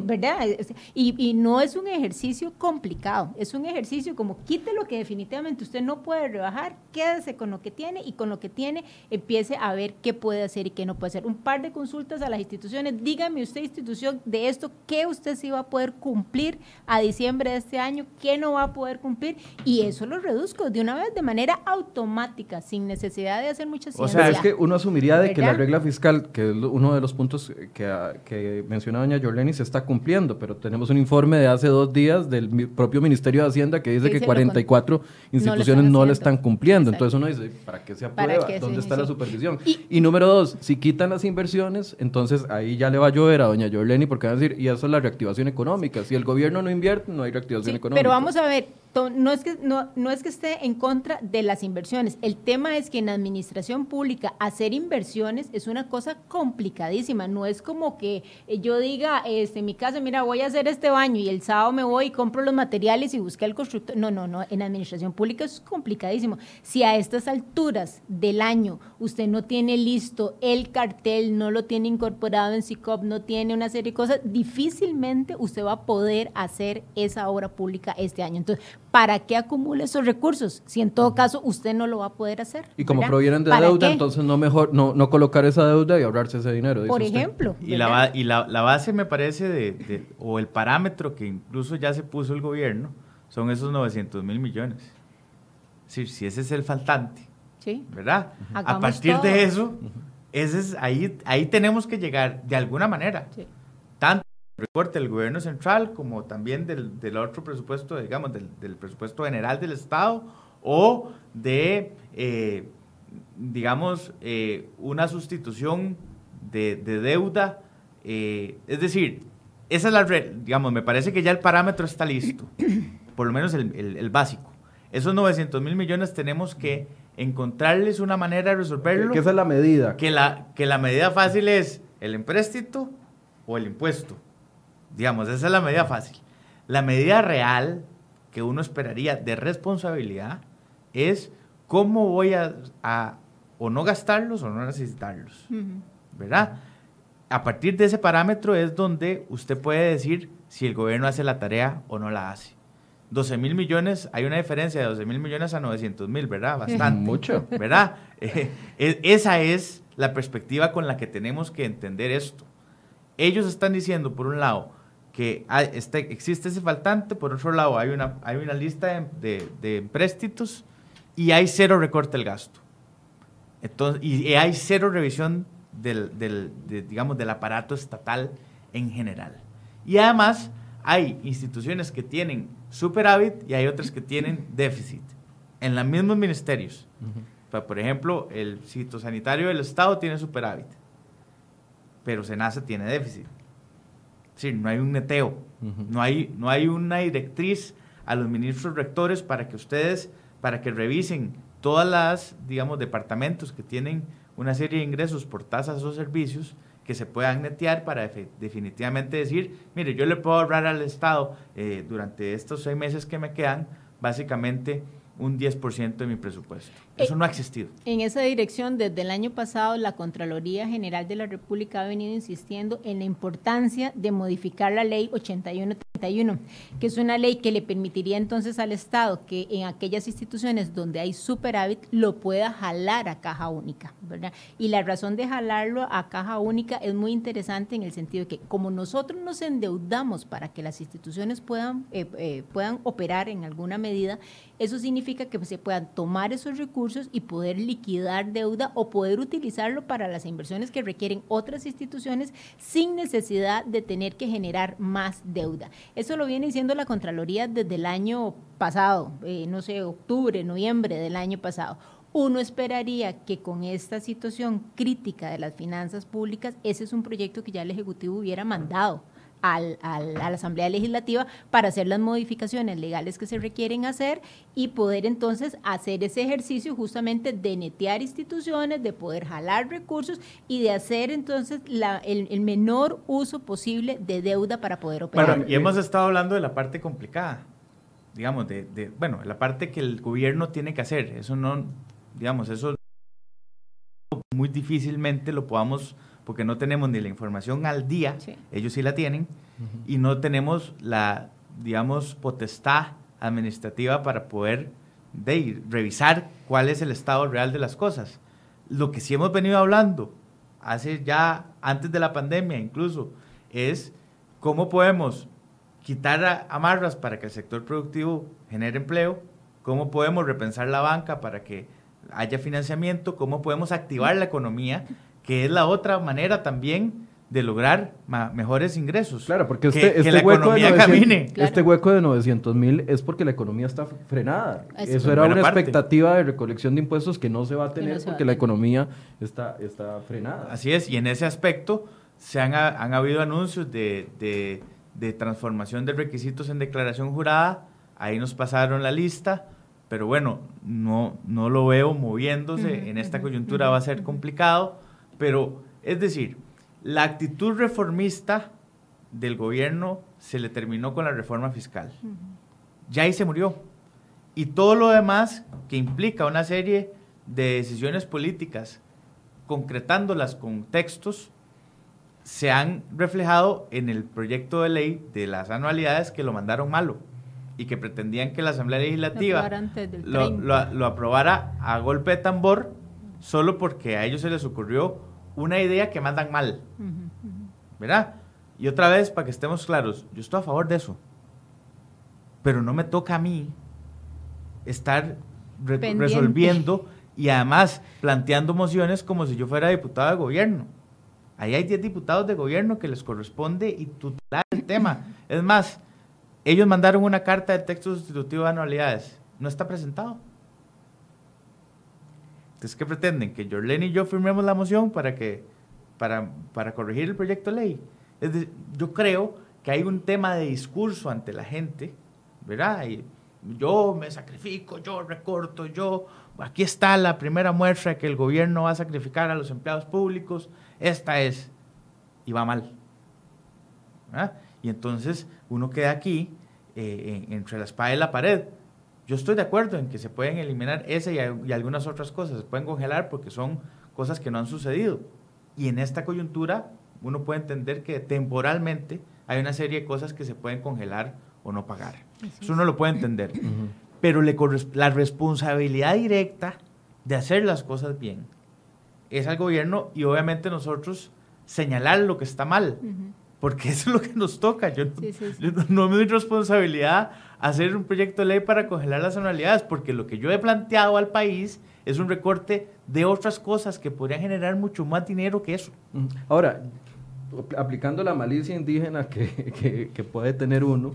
¿verdad? Y, y no es un ejercicio complicado, es un ejercicio como quite lo que definitivamente usted no puede rebajar, quédese con lo que tiene y con lo que tiene empiece a ver qué puede hacer y qué no puede hacer. Un par de consultas a las instituciones. Dígame usted, institución, de esto, ¿qué usted sí va a poder cumplir a diciembre de este año? ¿Qué no va a poder cumplir? Y eso lo reduzco de una vez de manera automática, sin necesidad de hacer muchas ciencia. O sea, es que uno asumiría de que la regla fiscal, que es uno de los puntos que, que menciona doña Jorleni, se está cumpliendo, pero tenemos un informe de hace dos días del propio Ministerio de Hacienda que dice que 44 instituciones no, lo están cumpliendo. Entonces uno dice, ¿para qué se aprueba? ¿Dónde está la supervisión? Y, número dos, si quitan las inversiones, entonces ahí ya le va a llover a doña Jorleni porque van a decir, y eso es la reactivación económica. Si el gobierno no invierte, no hay reactivación económica. Pero vamos a ver, no es, que, no, no es que esté en contra de las inversiones. El tema es que en administración pública hacer inversiones es una cosa complicadísima. No es como que eh, yo diga este, en mi casa, mira, voy a hacer este baño y el sábado me voy y compro los materiales y busqué al constructor. No, no, no. En administración pública es complicadísimo. Si a estas alturas del año usted no tiene listo el cartel, no lo tiene incorporado en SICOP, no tiene una serie de cosas, difícilmente usted va a poder hacer esa obra pública este año. Entonces, ¿para qué acumula esos recursos? Si en todo caso usted no lo va a poder hacer. Y como provienen de deuda, entonces no mejor no, no colocar esa deuda y ahorrarse ese dinero. Por ejemplo. Y, la, y la, base me parece de, o el parámetro que incluso ya se puso el gobierno, son esos 900 mil millones. Es decir, si ese es el faltante, sí. ¿verdad? a partir de eso, ese es, ahí, ahí tenemos que llegar de alguna manera. Sí. Tanto recorte del gobierno central como también del, del otro presupuesto, digamos, del, del, presupuesto general del Estado o de, eh, digamos, eh, una sustitución de, de deuda. Eh, es decir, esa es la, digamos, me parece que ya el parámetro está listo, por lo menos el, el, el básico. Esos 900 mil millones tenemos que encontrarles una manera de resolverlo. ¿Qué es la medida? Que la, que la medida fácil es el empréstito o el impuesto. Digamos, esa es la medida fácil. La medida real que uno esperaría de responsabilidad es cómo voy a, o no gastarlos o no necesitarlos. ¿Verdad? A partir de ese parámetro es donde usted puede decir si el gobierno hace la tarea o no la hace. 12 mil millones, hay una diferencia de 12 mil millones a 900 mil, ¿verdad? Bastante. Mucho. ¿Verdad? Eh, esa es la perspectiva con la que tenemos que entender esto. Ellos están diciendo, por un lado, que este, existe ese faltante, por otro lado hay una, hay una lista de, de, empréstitos y hay cero recorte del gasto. Entonces, y hay cero revisión del, del digamos, del aparato estatal en general. Y además hay instituciones que tienen superávit y hay otras que tienen déficit en los mismos ministerios. Por ejemplo, el sitio sanitario del Estado tiene superávit, pero SENASA tiene déficit. Es no hay un neteo, no, hay, no hay una directriz a los ministros rectores para que ustedes, para que revisen todas las, digamos, departamentos que tienen una serie de ingresos por tasas o servicios que se puedan netear para definitivamente decir, mire, yo le puedo ahorrar al Estado eh, durante estos seis meses que me quedan, básicamente un 10% de mi presupuesto. Eso no ha existido. En esa dirección, desde el año pasado, la Contraloría General de la República ha venido insistiendo en la importancia de modificar la ley 8131, que es una ley que le permitiría entonces al Estado que en aquellas instituciones donde hay superávit lo pueda jalar a caja única, ¿verdad? Y la razón de jalarlo a caja única es muy interesante en el sentido de que como nosotros nos endeudamos para que las instituciones puedan, eh, eh, puedan operar en alguna medida, eso significa que se puedan tomar esos recursos y poder liquidar deuda o poder utilizarlo para las inversiones que requieren otras instituciones sin necesidad de tener que generar más deuda. Eso lo viene diciendo la Contraloría desde el año pasado, eh, no sé, octubre, noviembre del año pasado. Uno esperaría que con esta situación crítica de las finanzas públicas, ese es un proyecto que ya el Ejecutivo hubiera mandado al, a la Asamblea Legislativa para hacer las modificaciones legales que se requieren hacer y poder entonces hacer ese ejercicio justamente de netear instituciones, de poder jalar recursos y de hacer entonces la, el, menor uso posible de deuda para poder operar. y hemos estado hablando de la parte complicada, digamos, de, de, bueno, la parte que el gobierno tiene que hacer. Eso no, digamos, eso muy difícilmente lo podamos porque no tenemos ni la información al día, ellos sí la tienen, y no tenemos la, digamos, potestad administrativa para poder de, revisar cuál es el estado real de las cosas. Lo que sí hemos venido hablando, hace ya antes de la pandemia incluso, es cómo podemos quitar amarras para que el sector productivo genere empleo, cómo podemos repensar la banca para que haya financiamiento, cómo podemos activar la economía que es la otra manera también de lograr mejores ingresos. Claro, porque este, este, hueco de 900, este hueco de 900 mil es porque la economía está frenada. Eso era una expectativa de recolección de impuestos que no se va a tener porque la economía está, está frenada. Así es, y en ese aspecto se han, han habido anuncios de, de, transformación de requisitos en declaración jurada, ahí nos pasaron la lista, pero bueno, no, no lo veo moviéndose, en esta coyuntura va a ser complicado pero, es decir, la actitud reformista del gobierno se le terminó con la reforma fiscal. Ya ahí se murió. Y todo lo demás que implica una serie de decisiones políticas, concretándolas con textos, se han reflejado en el proyecto de ley de las anualidades que lo mandaron malo y que pretendían que la Asamblea Legislativa lo, lo, aprobara a golpe de tambor solo porque a ellos se les ocurrió una idea que mandan mal. ¿Verdad? Y otra vez, para que estemos claros, yo estoy a favor de eso. Pero no me toca a mí estar resolviendo y además planteando mociones como si yo fuera diputado de gobierno. Ahí hay 10 diputados de gobierno que les corresponde y tutelar el tema. Es más, ellos mandaron una carta de texto sustitutivo de anualidades. No está presentado. Entonces, ¿qué pretenden? Que Jorlen y yo firmemos la moción para, que, para, para corregir el proyecto de ley. Es yo creo que hay un tema de discurso ante la gente, ¿verdad? Y yo me sacrifico, yo recorto, yo... Aquí está la primera muestra que el gobierno va a sacrificar a los empleados públicos. Esta es. Y va mal. Y entonces uno queda aquí eh, entre la espada y la pared. Yo estoy de acuerdo en que se pueden eliminar ese y, algunas otras cosas, se pueden congelar porque son cosas que no han sucedido. Y en esta coyuntura uno puede entender que temporalmente hay una serie de cosas que se pueden congelar o no pagar. Eso uno lo puede entender. Pero le la responsabilidad directa de hacer las cosas bien es al gobierno y obviamente nosotros señalar lo que está mal. Porque eso es lo que nos toca. Yo, no es mi responsabilidad hacer un proyecto de ley para congelar las anualidades, porque lo que yo he planteado al país es un recorte de otras cosas que podrían generar mucho más dinero que eso. Ahora, aplicando la malicia indígena que, que, puede tener uno,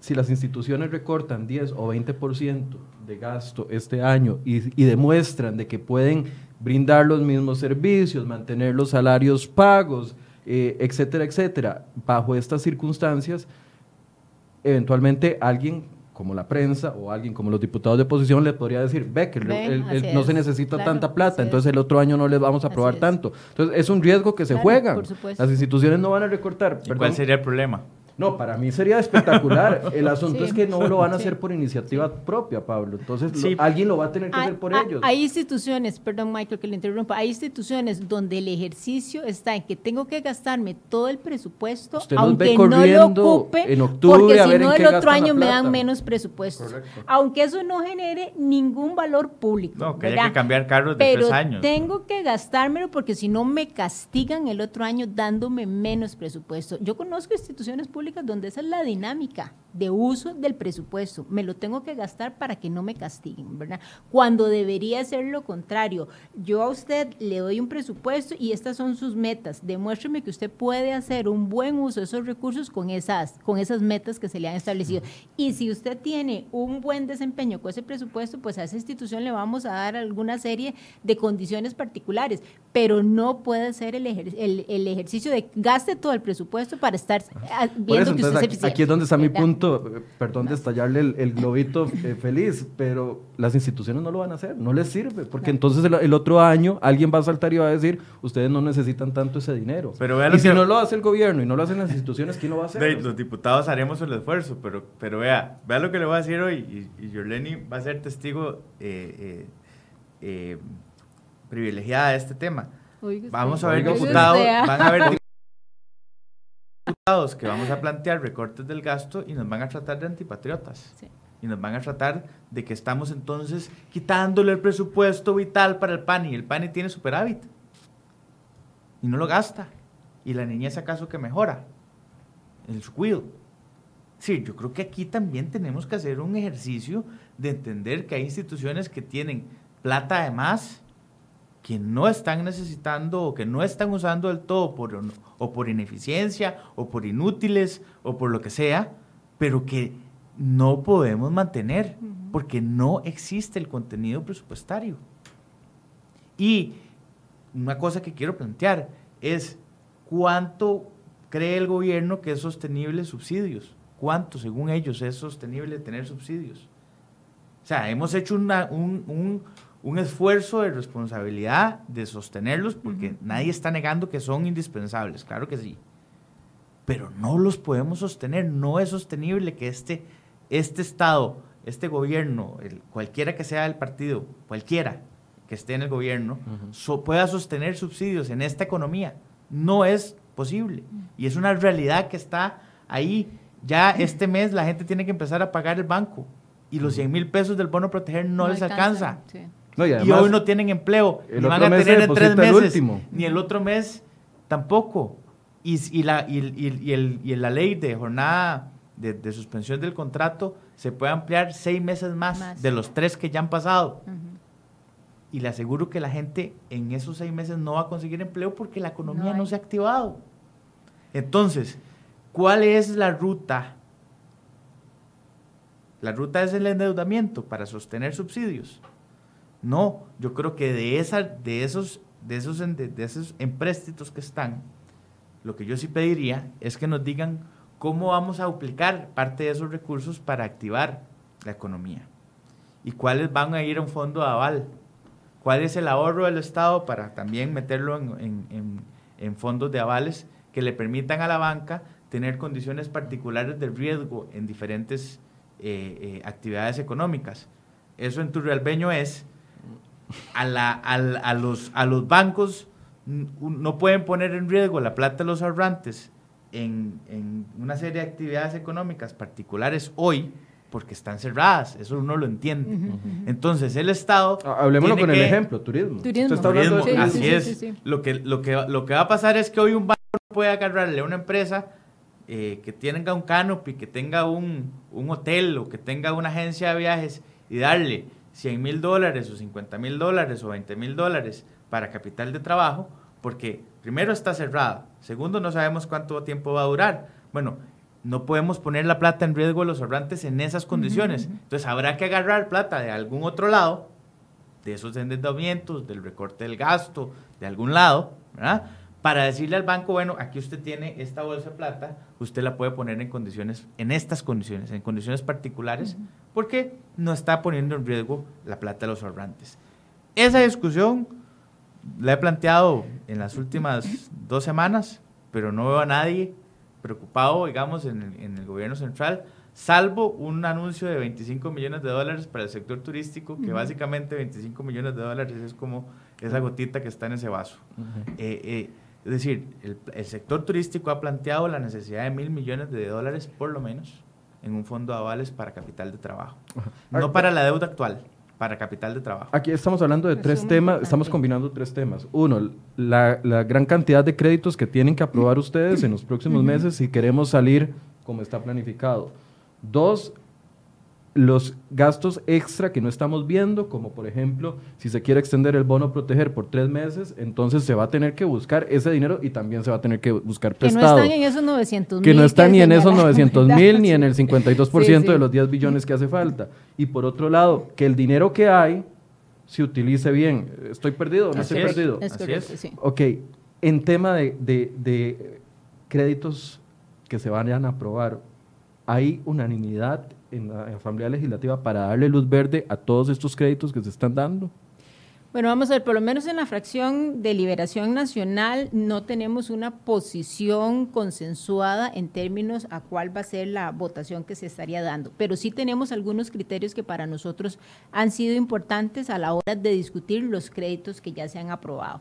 si las instituciones recortan 10 o 20% de gasto este año y, y, demuestran de que pueden brindar los mismos servicios, mantener los salarios pagos, eh, etcétera, etcétera, bajo estas circunstancias, eventualmente alguien como la prensa o alguien como los diputados de oposición le podría decir, ve que no se necesita tanta plata, entonces el otro año no les vamos a aprobar tanto. Entonces es un riesgo que se juega. Las instituciones no van a recortar. ¿Cuál sería el problema? No, para mí sería espectacular. El asunto es que no lo van a hacer por iniciativa propia, Pablo. Entonces, alguien lo va a tener que hacer por ellos. Hay instituciones, perdón, Michael, que le interrumpa, hay instituciones donde el ejercicio está en que tengo que gastarme todo el presupuesto, aunque no lo ocupe, en octubre, porque si no, el otro año me dan menos presupuesto. Aunque eso no genere ningún valor público. No, que haya que cambiar carros de Pero tres años. Tengo que gastármelo porque si no me castigan el otro año dándome menos presupuesto. Yo conozco instituciones públicas donde esa es la dinámica de uso del presupuesto. Me lo tengo que gastar para que no me castiguen, ¿verdad? Cuando debería ser lo contrario. Yo a usted le doy un presupuesto y estas son sus metas. Demuéstreme que usted puede hacer un buen uso de esos recursos con esas, con esas metas que se le han establecido. Y si usted tiene un buen desempeño con ese presupuesto, pues a esa institución le vamos a dar alguna serie de condiciones particulares, pero no puede ser el, el, ejercicio de gaste todo el presupuesto para estar viendo que usted aquí, aquí es donde está mi punto perdón de estallarle el, globito eh, feliz, pero las instituciones no lo van a hacer, no les sirve, porque entonces el, otro año alguien va a saltar y va a decir, ustedes no necesitan tanto ese dinero. Pero y si no lo hace el gobierno y no lo hacen las instituciones, ¿quién lo va a hacer? los diputados haremos el esfuerzo, pero, pero vea, vea lo que le voy a decir hoy, y, y Jorleni va a ser testigo eh, eh, privilegiada de este tema. Vamos a ver diputados, van a que vamos a plantear recortes del gasto y nos van a tratar de antipatriotas. Y nos van a tratar de que estamos entonces quitándole el presupuesto vital para el PANI. El PANI tiene superávit. Y no lo gasta. Y la niñez acaso que mejora. El cuido. Sí, yo creo que aquí también tenemos que hacer un ejercicio de entender que hay instituciones que tienen plata de más que no están necesitando o que no están usando del todo por, o por ineficiencia o por inútiles o por lo que sea, pero que no podemos mantener porque no existe el contenido presupuestario. Y una cosa que quiero plantear es cuánto cree el gobierno que es sostenible subsidios. ¿Cuánto, según ellos, es sostenible tener subsidios? O sea, hemos hecho una, un, un esfuerzo de responsabilidad de sostenerlos, porque nadie está negando que son indispensables, claro que sí. Pero no los podemos sostener, no es sostenible que este, este Estado, este gobierno, el, cualquiera que sea el partido, cualquiera que esté en el gobierno, pueda sostener subsidios en esta economía. No es posible. Y es una realidad que está ahí. Ya este mes la gente tiene que empezar a pagar el banco y los 100 mil pesos del bono proteger no, les alcanza y, hoy no tienen empleo. Y van a tener en tres meses. Ni el otro mes tampoco. Y, la, y, la ley de jornada de, suspensión del contrato se puede ampliar seis meses más, de los tres que ya han pasado. Y le aseguro que la gente en esos seis meses no va a conseguir empleo porque la economía no, no se ha activado. Entonces, ¿cuál es la ruta? La ruta es el endeudamiento para sostener subsidios. No, yo creo que de, esa, de, esos, de, esos, de esos empréstitos que están, lo que yo sí pediría es que nos digan cómo vamos a aplicar parte de esos recursos para activar la economía y cuáles van a ir a un fondo de aval, cuál es el ahorro del Estado para también meterlo en, fondos de avales que le permitan a la banca tener condiciones particulares de riesgo en diferentes eh, eh, actividades económicas. Eso en Turrialbeño es a, la, a, los, a los bancos no pueden poner en riesgo la plata de los ahorrantes en, en, una serie de actividades económicas particulares hoy porque están cerradas, eso uno lo entiende. Entonces el Estado... Hablemoslo con el ejemplo, turismo. Turismo, así es. Lo, que, lo, que, lo que va a pasar es que hoy un banco no puede agarrarle a una empresa eh, que tenga un canopy, que tenga un, un, hotel o que tenga una agencia de viajes y darle 100 mil dólares o 50 mil dólares o 20 mil dólares para capital de trabajo, porque primero está cerrada, segundo no sabemos cuánto tiempo va a durar. Bueno, no podemos poner la plata en riesgo de los ahorrantes en esas condiciones. Entonces habrá que agarrar plata de algún otro lado, de esos endeudamientos, del recorte del gasto, de algún lado, ¿verdad? Para decirle al banco, bueno, aquí usted tiene esta bolsa de plata, usted la puede poner en condiciones, en estas condiciones, en condiciones particulares, porque no está poniendo en riesgo la plata de los ahorrantes. Esa discusión la he planteado en las últimas dos semanas, pero no veo a nadie preocupado, digamos, en el, en el, gobierno central, salvo un anuncio de 25 millones de dólares para el sector turístico, que básicamente 25 millones de dólares es como esa gotita que está en ese vaso. eh, eh, es decir, el, el, sector turístico ha planteado la necesidad de mil millones de dólares, por lo menos, en un fondo de avales para capital de trabajo. No para la deuda actual, para capital de trabajo. Aquí estamos hablando de es tres temas, estamos combinando tres temas. Uno, la, la, gran cantidad de créditos que tienen que aprobar ustedes en los próximos meses si queremos salir como está planificado. Dos, los gastos extra que no estamos viendo, como por ejemplo, si se quiere extender el bono proteger por tres meses, entonces se va a tener que buscar ese dinero y también se va a tener que buscar prestado. Que no están en esos 900 mil. Que no están ni en esos 900 mil ni en el 52% sí, sí. de los 10 billones que hace falta. Y por otro lado, que el dinero que hay se utilice bien. ¿Estoy perdido o no Así estoy es. perdido? Es correcto, sí. Ok, en tema de, de, de créditos que se vayan a aprobar, ¿hay unanimidad en la Asamblea Legislativa para darle luz verde a todos estos créditos que se están dando? Bueno, vamos a ver, por lo menos en la fracción de Liberación Nacional no tenemos una posición consensuada en términos a cuál va a ser la votación que se estaría dando, pero sí tenemos algunos criterios que para nosotros han sido importantes a la hora de discutir los créditos que ya se han aprobado.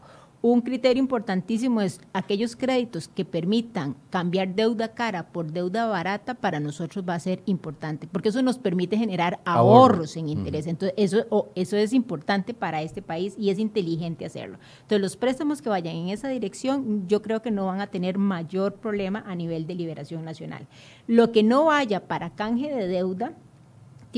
Un criterio importantísimo es aquellos créditos que permitan cambiar deuda cara por deuda barata, para nosotros va a ser importante, porque eso nos permite generar ahorros Ahorro. en interés. Entonces, eso, oh, eso es importante para este país y es inteligente hacerlo. Entonces, los préstamos que vayan en esa dirección, yo creo que no van a tener mayor problema a nivel de liberación nacional. Lo que no vaya para canje de deuda,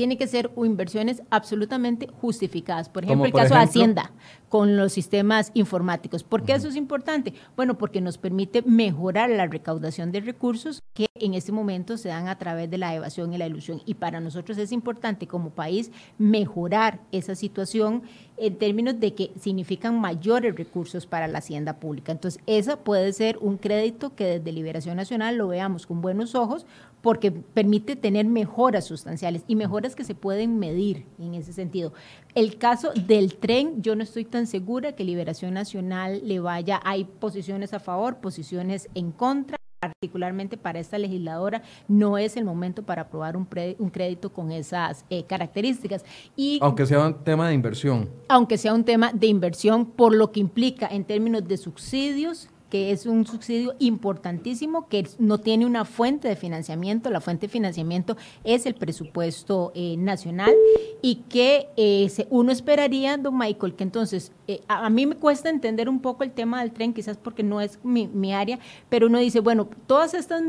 tiene que ser inversiones absolutamente justificadas. Por ejemplo, el por caso ejemplo? de Hacienda con los sistemas informáticos. ¿Por qué uh -huh. eso es importante? Bueno, porque nos permite mejorar la recaudación de recursos que en este momento se dan a través de la evasión y la ilusión. Y para nosotros es importante como país mejorar esa situación en términos de que significan mayores recursos para la hacienda pública. Entonces, esa puede ser un crédito que desde Liberación Nacional lo veamos con buenos ojos porque permite tener mejoras sustanciales y mejoras que se pueden medir en ese sentido. El caso del tren, yo no estoy tan segura que Liberación Nacional le vaya, hay posiciones a favor, posiciones en contra particularmente para esta legisladora, no es el momento para aprobar un, pre, un crédito con esas eh, características. Y, aunque sea un tema de inversión. Aunque sea un tema de inversión, por lo que implica en términos de subsidios, que es un subsidio importantísimo que no tiene una fuente de financiamiento, la fuente de financiamiento es el presupuesto eh, nacional y que eh, uno esperaría, don Michael, que entonces, eh, a, a, mí me cuesta entender un poco el tema del tren, quizás porque no es mi, mi área, pero uno dice, bueno, todas estas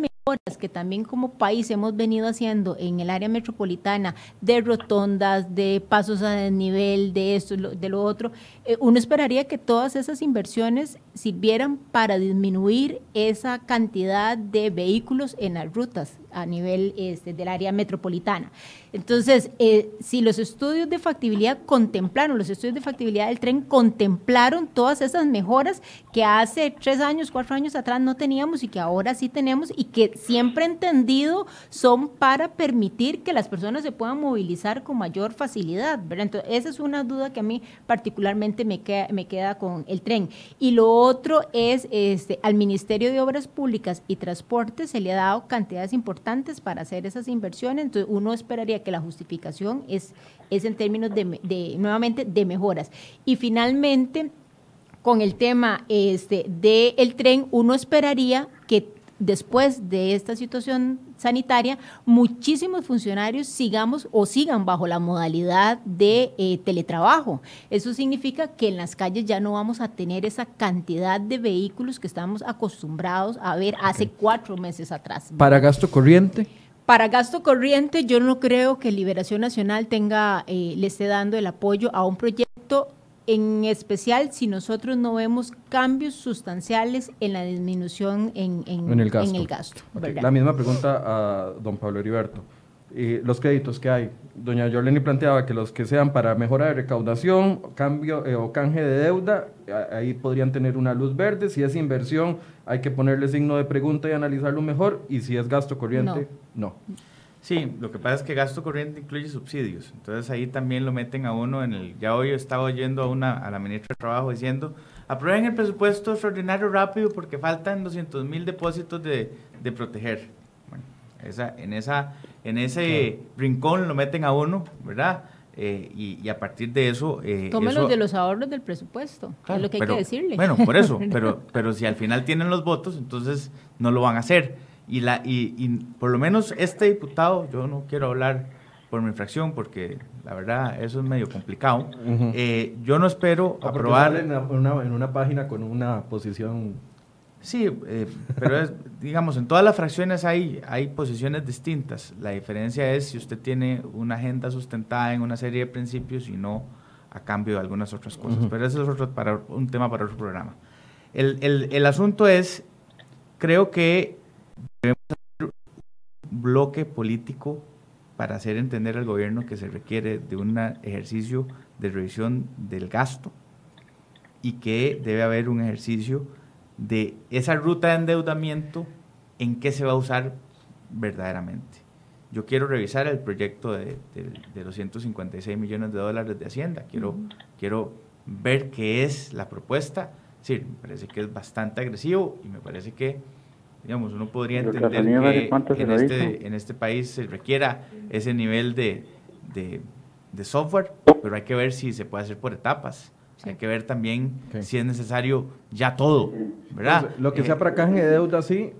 que también como país hemos venido haciendo en el área metropolitana, de rotondas, de pasos a desnivel, de esto, de lo otro, eh, uno esperaría que todas esas inversiones sirvieran para disminuir esa cantidad de vehículos en las rutas a nivel este, del área metropolitana. Entonces, eh, si los estudios de factibilidad contemplaron, los estudios de factibilidad del tren contemplaron todas esas mejoras que hace tres años, cuatro años atrás no teníamos y que ahora sí tenemos y que siempre entendido son para permitir que las personas se puedan movilizar con mayor facilidad. Entonces, esa es una duda que a mí particularmente me queda, me queda con el tren. Y lo otro es, este, al Ministerio de Obras Públicas y Transportes se le ha dado cantidades importantes para hacer esas inversiones, entonces uno esperaría que la justificación es, es en términos de, de, nuevamente, de mejoras. Y finalmente, con el tema este, del tren, uno esperaría después de esta situación sanitaria, muchísimos funcionarios sigamos o sigan bajo la modalidad de eh, teletrabajo. Eso significa que en las calles ya no vamos a tener esa cantidad de vehículos que estamos acostumbrados a ver hace cuatro meses atrás. ¿Para gasto corriente? Para gasto corriente, yo no creo que Liberación Nacional tenga, eh, le esté dando el apoyo a un proyecto en especial si nosotros no vemos cambios sustanciales en la disminución en, el gasto. la misma pregunta a don Pablo Heriberto. los créditos que hay. Doña Yoleni planteaba que los que sean para mejora de recaudación, cambio eh, o canje de deuda, ahí podrían tener una luz verde. Si es inversión, hay que ponerle signo de pregunta y analizarlo mejor. Y si es gasto corriente, no. Sí, lo que pasa es que gasto corriente incluye subsidios. Entonces ahí también lo meten a uno en el... Ya hoy estaba oyendo a, una, a la ministra de Trabajo diciendo, aprueben el presupuesto extraordinario rápido porque faltan 200 mil depósitos de, de, proteger. Bueno, esa, en, esa, en ese rincón lo meten a uno, ¿verdad? Eh, y, a partir de eso... Eh, Tómelos de los ahorros del presupuesto, es lo que hay que decirle. Bueno, por eso, pero, pero si al final tienen los votos, entonces no lo van a hacer. Y, la, y, por lo menos este diputado, yo no quiero hablar por mi fracción porque la verdad eso es medio complicado. Eh, yo no espero ah, aprobar... En una, en una página con una posición... Sí, eh, pero es, digamos, en todas las fracciones hay, hay posiciones distintas. La diferencia es si usted tiene una agenda sustentada en una serie de principios y no a cambio de algunas otras cosas. Pero eso es otro, para, un tema para otro programa. El, el, el asunto es, creo que Debemos hacer un bloque político para hacer entender al gobierno que se requiere de un ejercicio de revisión del gasto y que debe haber un ejercicio de esa ruta de endeudamiento en qué se va a usar verdaderamente. Yo quiero revisar el proyecto de, los 156 millones de dólares de Hacienda, quiero, quiero ver qué es la propuesta. Sí, me parece que es bastante agresivo y me parece que Digamos, uno podría entender que en este, en este país se requiera ese nivel de, de, software, pero hay que ver si se puede hacer por etapas. Hay que ver también si es necesario ya todo, ¿verdad? lo que sea para canje de deuda, sí,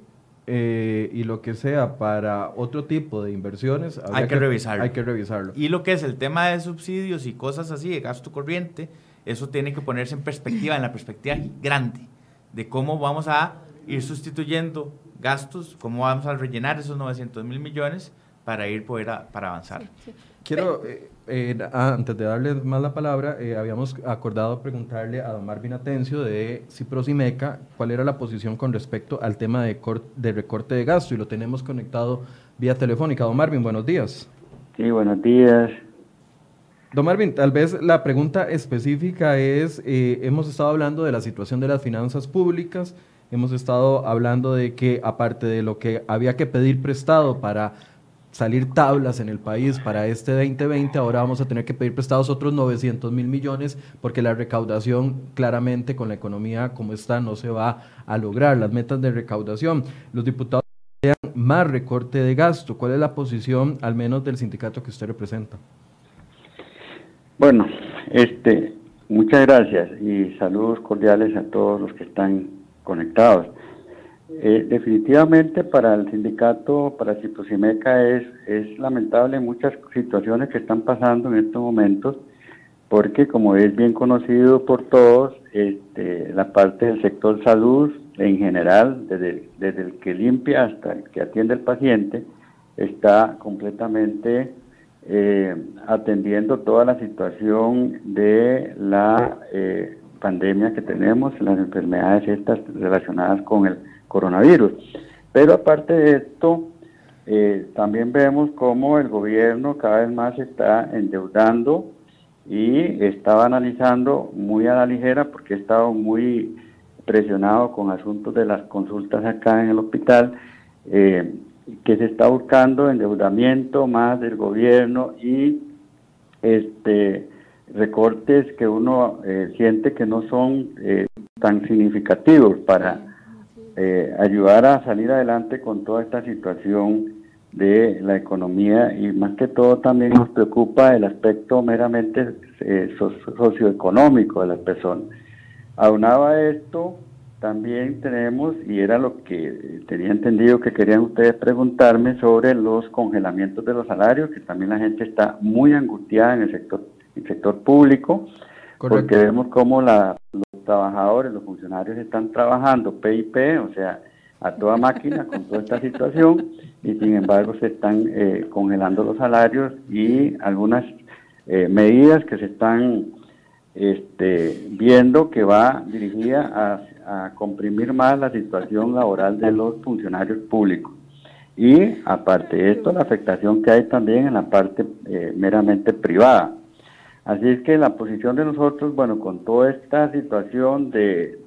eh, y lo que sea para otro tipo de inversiones, hay que, revisarlo. hay que revisarlo. Y lo que es el tema de subsidios y cosas así, de gasto corriente, eso tiene que ponerse en perspectiva, en la perspectiva grande, de cómo vamos a ir sustituyendo gastos, cómo vamos a rellenar esos 900 mil millones para ir poder para avanzar. Quiero, eh, eh, antes de darle más la palabra, eh, habíamos acordado preguntarle a don Marvin Atencio de Cipros y Meca cuál era la posición con respecto al tema de, de recorte de gasto y lo tenemos conectado vía telefónica. Don Marvin, buenos días. Sí, buenos días. Don Marvin, tal vez la pregunta específica es, hemos estado hablando de la situación de las finanzas públicas, hemos estado hablando de que aparte de lo que había que pedir prestado para salir tablas en el país para este 2020, ahora vamos a tener que pedir prestados otros 900 mil millones porque la recaudación claramente con la economía como está no se va a lograr, las metas de recaudación. Los diputados desean más recorte de gasto. ¿Cuál es la posición al menos del sindicato que usted representa? Bueno, este, muchas gracias y saludos cordiales a todos los que están conectados. Eh, definitivamente para el sindicato, para Ciprosimeca es, es lamentable muchas situaciones que están pasando en estos momentos, porque como es bien conocido por todos, este, la parte del sector salud en general, desde, desde el que limpia hasta el que atiende al paciente, está completamente eh, atendiendo toda la situación de la eh, pandemia que tenemos, las enfermedades estas relacionadas con el coronavirus. Pero aparte de esto, eh, también vemos cómo el gobierno cada vez más está endeudando y estaba analizando muy a la ligera porque he estado muy presionado con asuntos de las consultas acá en el hospital, eh, que se está buscando endeudamiento más del gobierno y este recortes que uno eh, siente que no son eh, tan significativos para eh, ayudar a salir adelante con toda esta situación de la economía y más que todo también nos preocupa el aspecto meramente socioeconómico de las personas. Aunado a esto, también tenemos, y era lo que tenía entendido que querían ustedes preguntarme sobre los congelamientos de los salarios, que también la gente está muy angustiada en el sector, el sector público, porque vemos cómo la, los trabajadores, los funcionarios están trabajando PIP, o sea, a toda máquina con toda esta situación, y sin embargo se están eh, congelando los salarios y algunas eh, medidas que se están este, viendo que va dirigida a, comprimir más la situación laboral de los funcionarios públicos. Y aparte de esto, la afectación que hay también en la parte eh, meramente privada. Así es que la posición de nosotros, bueno, con toda esta situación de,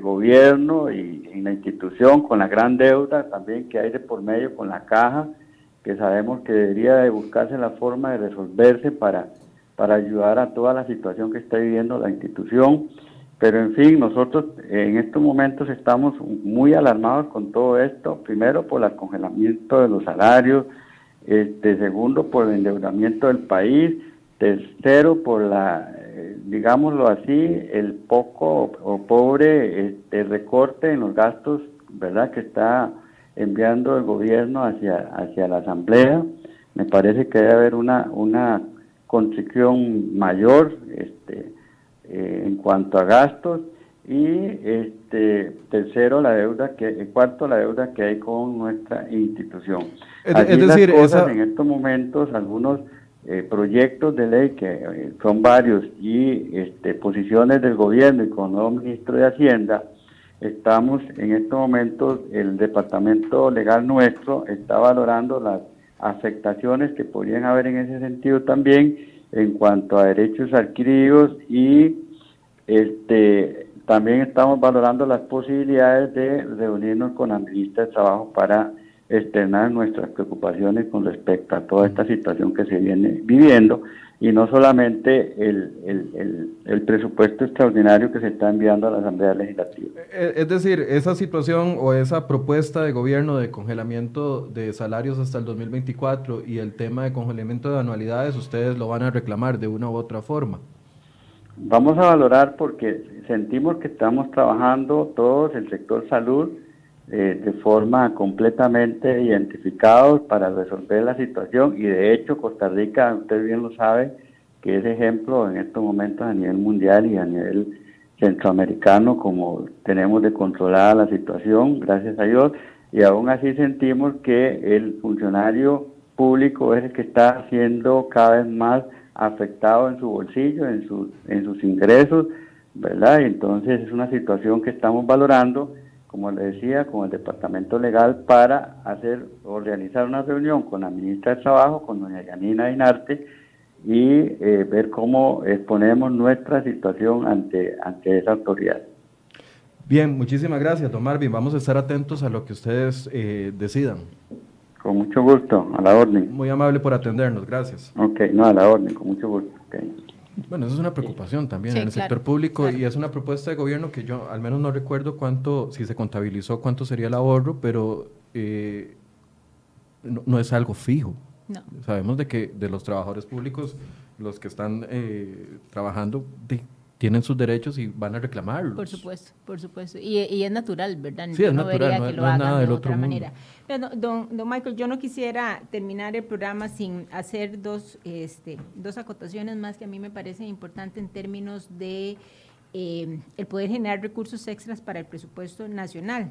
gobierno y en la institución, con la gran deuda también que hay de por medio con la caja, que sabemos que debería de buscarse la forma de resolverse para para ayudar a toda la situación que está viviendo la institución. Pero en fin, nosotros en estos momentos estamos muy alarmados con todo esto, primero por el congelamiento de los salarios, este, segundo por el endeudamiento del país, tercero por la, eh, digámoslo así, el poco o pobre este, recorte en los gastos, ¿verdad?, que está enviando el gobierno hacia, hacia la Asamblea. Me parece que debe haber una, una constricción mayor este, eh, en cuanto a gastos y este tercero la deuda que cuarto la deuda que hay con nuestra institución es, decir en estos momentos algunos eh, proyectos de ley que eh, son varios y este, posiciones del gobierno y con el nuevo ministro de hacienda estamos en estos momentos el departamento legal nuestro está valorando las afectaciones que podrían haber en ese sentido también en cuanto a derechos adquiridos y este también estamos valorando las posibilidades de reunirnos con la ministra de Trabajo para externar nuestras preocupaciones con respecto a toda esta situación que se viene viviendo y no solamente el, el, el, presupuesto extraordinario que se está enviando a la Asamblea Legislativa. Eh, es decir, esa situación o esa propuesta de gobierno de congelamiento de salarios hasta el 2024 y el tema de congelamiento de anualidades, ustedes lo van a reclamar de una u otra forma. Vamos a valorar porque sentimos que estamos trabajando todos el sector salud eh, de forma completamente identificados para resolver la situación. Y de hecho Costa Rica, usted bien lo sabe, que es ejemplo en estos momentos a nivel mundial y a nivel centroamericano como tenemos de controlada la situación, gracias a Dios, y aún así sentimos que el funcionario público es el que está siendo cada vez más afectado en su bolsillo, en, su, en sus ingresos, ¿verdad? Y entonces es una situación que estamos valorando como le decía, con el departamento legal para hacer o realizar una reunión con la ministra de Trabajo, con doña Yanina Dinarte, y eh, ver cómo exponemos nuestra situación ante, ante esa autoridad. Bien, muchísimas gracias, don Marvin. Vamos a estar atentos a lo que ustedes eh, decidan. Con mucho gusto, a la orden. Muy amable por atendernos, gracias. Ok, no, a la orden, con mucho gusto. Bueno, eso es una preocupación también en el sector público y es una propuesta de gobierno que yo al menos no recuerdo cuánto, si se contabilizó cuánto sería el ahorro, pero eh, no, es algo fijo. Sabemos de que de los trabajadores públicos, los que están eh, trabajando, de, tienen sus derechos y van a reclamarlos. Por supuesto, por supuesto. Y, es natural, ¿verdad? Sí, es natural, no, es nada del otro manera. don, don, Michael, yo no quisiera terminar el programa sin hacer dos, este, dos acotaciones más que a mí me parecen importantes en términos de eh, el poder generar recursos extras para el presupuesto nacional.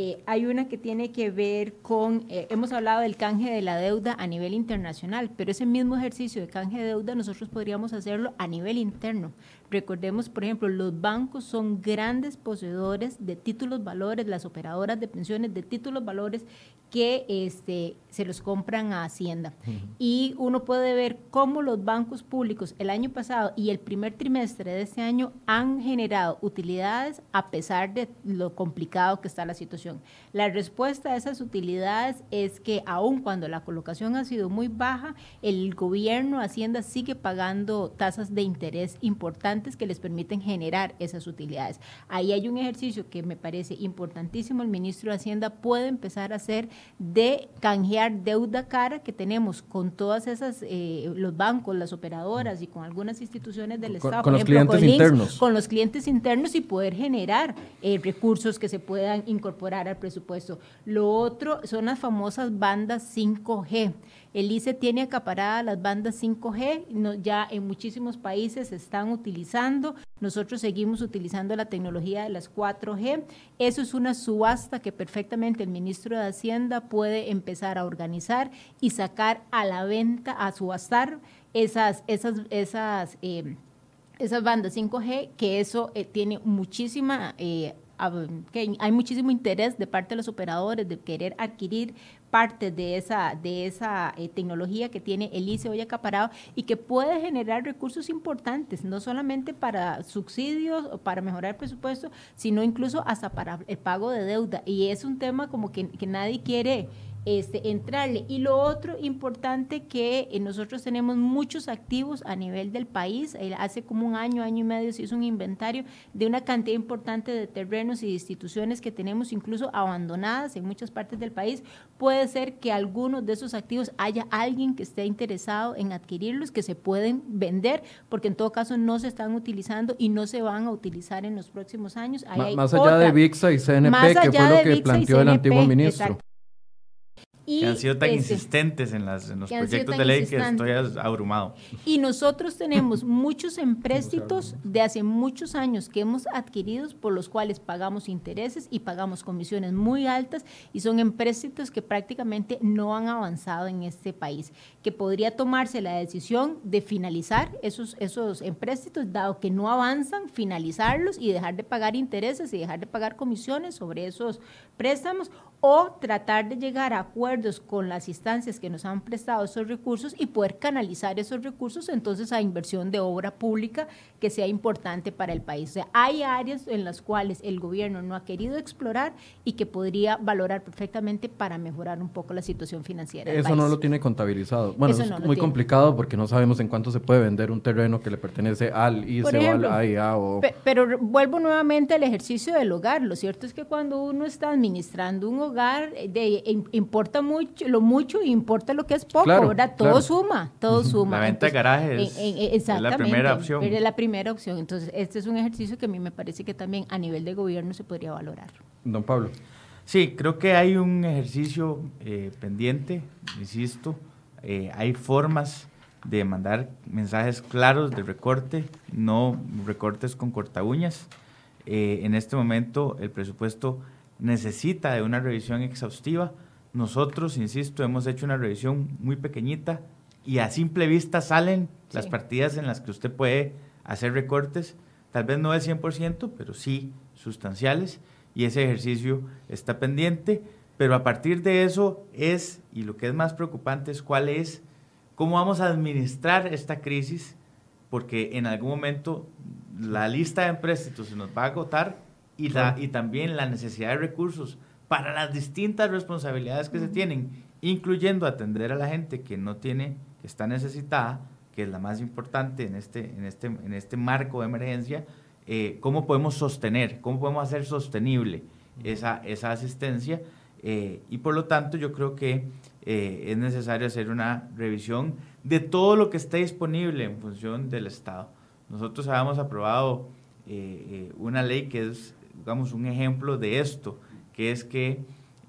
Eh, hay una que tiene que ver con, eh, hemos hablado del canje de la deuda a nivel internacional, pero ese mismo ejercicio de canje de deuda nosotros podríamos hacerlo a nivel interno. Recordemos, por ejemplo, los bancos son grandes poseedores de títulos valores, las operadoras de pensiones de títulos valores que este, se los compran a Hacienda. Y uno puede ver cómo los bancos públicos el año pasado y el primer trimestre de este año han generado utilidades a pesar de lo complicado que está la situación. La respuesta a esas utilidades es que aun cuando la colocación ha sido muy baja, el gobierno Hacienda sigue pagando tasas de interés importantes que les permiten generar esas utilidades. Ahí hay un ejercicio que me parece importantísimo, el ministro de Hacienda puede empezar a hacer de canjear deuda cara que tenemos con todas esas, eh, los bancos, las operadoras y con algunas instituciones del Estado. Con los clientes internos. Con los clientes internos y poder generar eh, recursos que se puedan incorporar al presupuesto. Lo otro son las famosas bandas 5G. El ICE tiene acaparadas las bandas 5G, ya en muchísimos países se están utilizando. Nosotros seguimos utilizando la tecnología de las 4G. Eso es una subasta que perfectamente el ministro de Hacienda puede empezar a organizar y sacar a la venta, a subastar esas, esas, esas, eh, esas bandas 5G, que eso eh, tiene muchísima... Eh, que hay muchísimo interés de parte de los operadores de querer adquirir parte de esa, de esa eh, tecnología que tiene el ICE hoy acaparado y que puede generar recursos importantes, no solamente para subsidios o para mejorar el presupuesto, sino incluso hasta para el pago de deuda. Y es un tema como que, que nadie quiere este, entrarle. Y lo otro importante que eh, nosotros tenemos muchos activos a nivel del país. Eh, hace como un año, año y medio se hizo un inventario de una cantidad importante de terrenos y instituciones que tenemos incluso abandonadas en muchas partes del país. Puede ser que algunos de esos activos haya alguien que esté interesado en adquirirlos, que se pueden vender, porque en todo caso no se están utilizando y no se van a utilizar en los próximos años. más allá de VIXA y CNP, que fue lo que planteó el antiguo ministro que han sido tan insistentes en, las, los proyectos de ley que estoy abrumado. Y nosotros tenemos muchos empréstitos de hace muchos años que hemos adquirido por los cuales pagamos intereses y pagamos comisiones muy altas y son empréstitos que prácticamente no han avanzado en este país, que podría tomarse la decisión de finalizar esos, esos empréstitos, dado que no avanzan, finalizarlos y dejar de pagar intereses y dejar de pagar comisiones sobre esos préstamos o tratar de llegar a acuerdos con las instancias que nos han prestado esos recursos y poder canalizar esos recursos entonces a inversión de obra pública que sea importante para el país. O sea, hay áreas en las cuales el gobierno no ha querido explorar y que podría valorar perfectamente para mejorar un poco la situación financiera. Eso no lo tiene contabilizado. Bueno, es muy complicado porque no sabemos en cuánto se puede vender un terreno que le pertenece al ICE o al AIA. O... Pero vuelvo nuevamente al ejercicio del hogar. Lo cierto es que cuando uno está administrando un hogar, eh, de, importa mucho, lo mucho y importa lo que es poco, ¿verdad? Todo suma, todo suma. La venta de garaje es, la primera opción. Es la primera opción. Entonces, este es un ejercicio que a mí me parece que también a nivel de gobierno se podría valorar. Don Pablo. Sí, creo que hay un ejercicio eh, pendiente, insisto, eh, hay formas de mandar mensajes claros de recorte, no recortes con corta uñas. en este momento el presupuesto necesita de una revisión exhaustiva. Nosotros, insisto, hemos hecho una revisión muy pequeñita y a simple vista salen las partidas en las que usted puede hacer recortes, tal vez no del 100%, pero sí sustanciales, y ese ejercicio está pendiente, pero a partir de eso es, y lo que es más preocupante es cuál es, cómo vamos a administrar esta crisis, porque en algún momento la lista de empréstitos se nos va a agotar y, la, y también la necesidad de recursos para las distintas responsabilidades que se tienen, incluyendo atender a la gente que no tiene, que está necesitada, que es la más importante en este, en este, en este marco de emergencia, eh, cómo podemos sostener, cómo podemos hacer sostenible esa, esa asistencia. Eh, y por lo tanto yo creo que eh, es necesario hacer una revisión de todo lo que esté disponible en función del Estado. Nosotros habíamos aprobado una ley que es digamos, un ejemplo de esto, que es que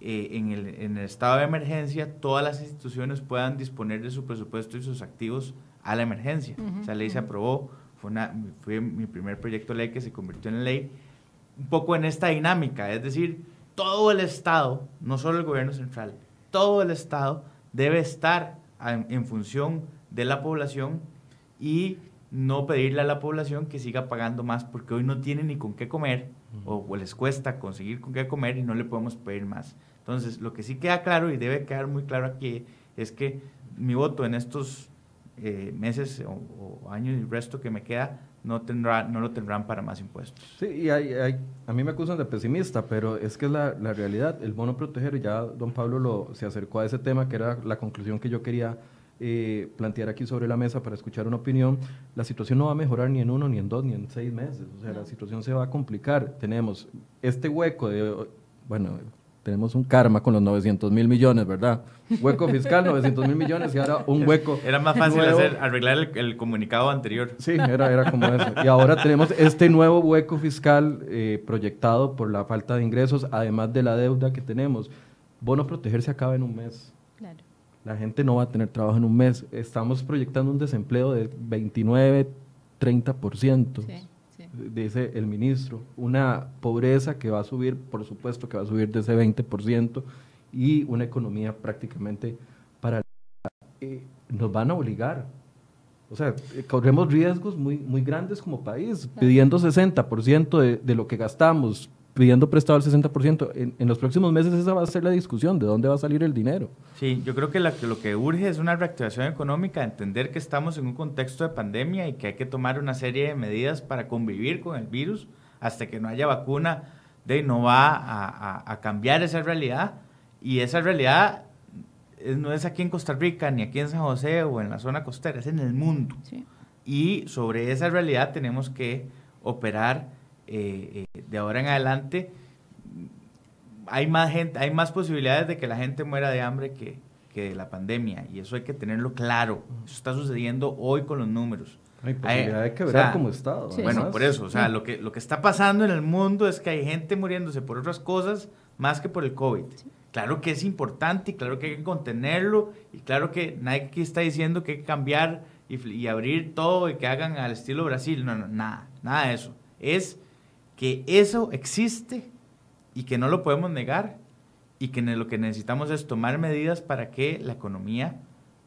en, el, en, el, estado de emergencia todas las instituciones puedan disponer de su presupuesto y sus activos a la emergencia. Esa ley se aprobó, fue, una, fue mi primer proyecto de ley que se convirtió en ley, un poco en esta dinámica, es decir, todo el Estado, no solo el gobierno central, todo el Estado debe estar en, en función de la población y no pedirle a la población que siga pagando más porque hoy no tiene ni con qué comer o, les cuesta conseguir con qué comer y no le podemos pedir más. Entonces, lo que sí queda claro y debe quedar muy claro aquí es que mi voto en estos eh, meses o, años y el resto que me queda no, tendrá, no lo tendrán para más impuestos. Sí, y hay, a mí me acusan de pesimista, pero es que es la, la, realidad. El bono proteger, ya don Pablo lo, se acercó a ese tema, que era la conclusión que yo quería eh, plantear aquí sobre la mesa para escuchar una opinión, la situación no va a mejorar ni en uno, ni en dos, ni en seis meses. O sea, la situación se va a complicar. Tenemos este hueco de, bueno, tenemos un karma con los 900 mil millones, ¿verdad? Hueco fiscal, 900 mil millones y ahora un hueco. Era más fácil hacer, arreglar el, comunicado anterior. Sí, era, era como eso. Y ahora tenemos este nuevo hueco fiscal eh, proyectado por la falta de ingresos, además de la deuda que tenemos. Bono proteger se acaba en un mes. Claro. La gente no va a tener trabajo en un mes. Estamos proyectando un desempleo de 29, 30%. Sí dice el ministro, una pobreza que va a subir, por supuesto que va a subir de ese 20%, y una economía prácticamente para... Eh, nos van a obligar. O sea, eh, corremos riesgos muy, muy grandes como país, pidiendo 60% de, de lo que gastamos, pidiendo prestado el 60%. En, en, los próximos meses esa va a ser la discusión, de dónde va a salir el dinero. Sí, yo creo que, la, lo que urge es una reactivación económica, entender que estamos en un contexto de pandemia y que hay que tomar una serie de medidas para convivir con el virus hasta que no haya vacuna, de no va a, a, cambiar esa realidad y esa realidad no es aquí en Costa Rica, ni aquí en San José o en la zona costera, es en el mundo. Y sobre esa realidad tenemos que operar eh, eh, de ahora en adelante hay más gente, hay más posibilidades de que la gente muera de hambre que, que de la pandemia y eso hay que tenerlo claro. Eso está sucediendo hoy con los números. Hay posibilidad de quebrar como Estado. Bueno, por eso, o sea, lo que, lo que está pasando en el mundo es que hay gente muriéndose por otras cosas más que por el COVID. Claro que es importante y claro que hay que contenerlo y claro que nadie aquí está diciendo que hay que cambiar y, y abrir todo y que hagan al estilo Brasil. No, no, nada, nada de eso. Es que eso existe y que no lo podemos negar y que lo que necesitamos es tomar medidas para que la economía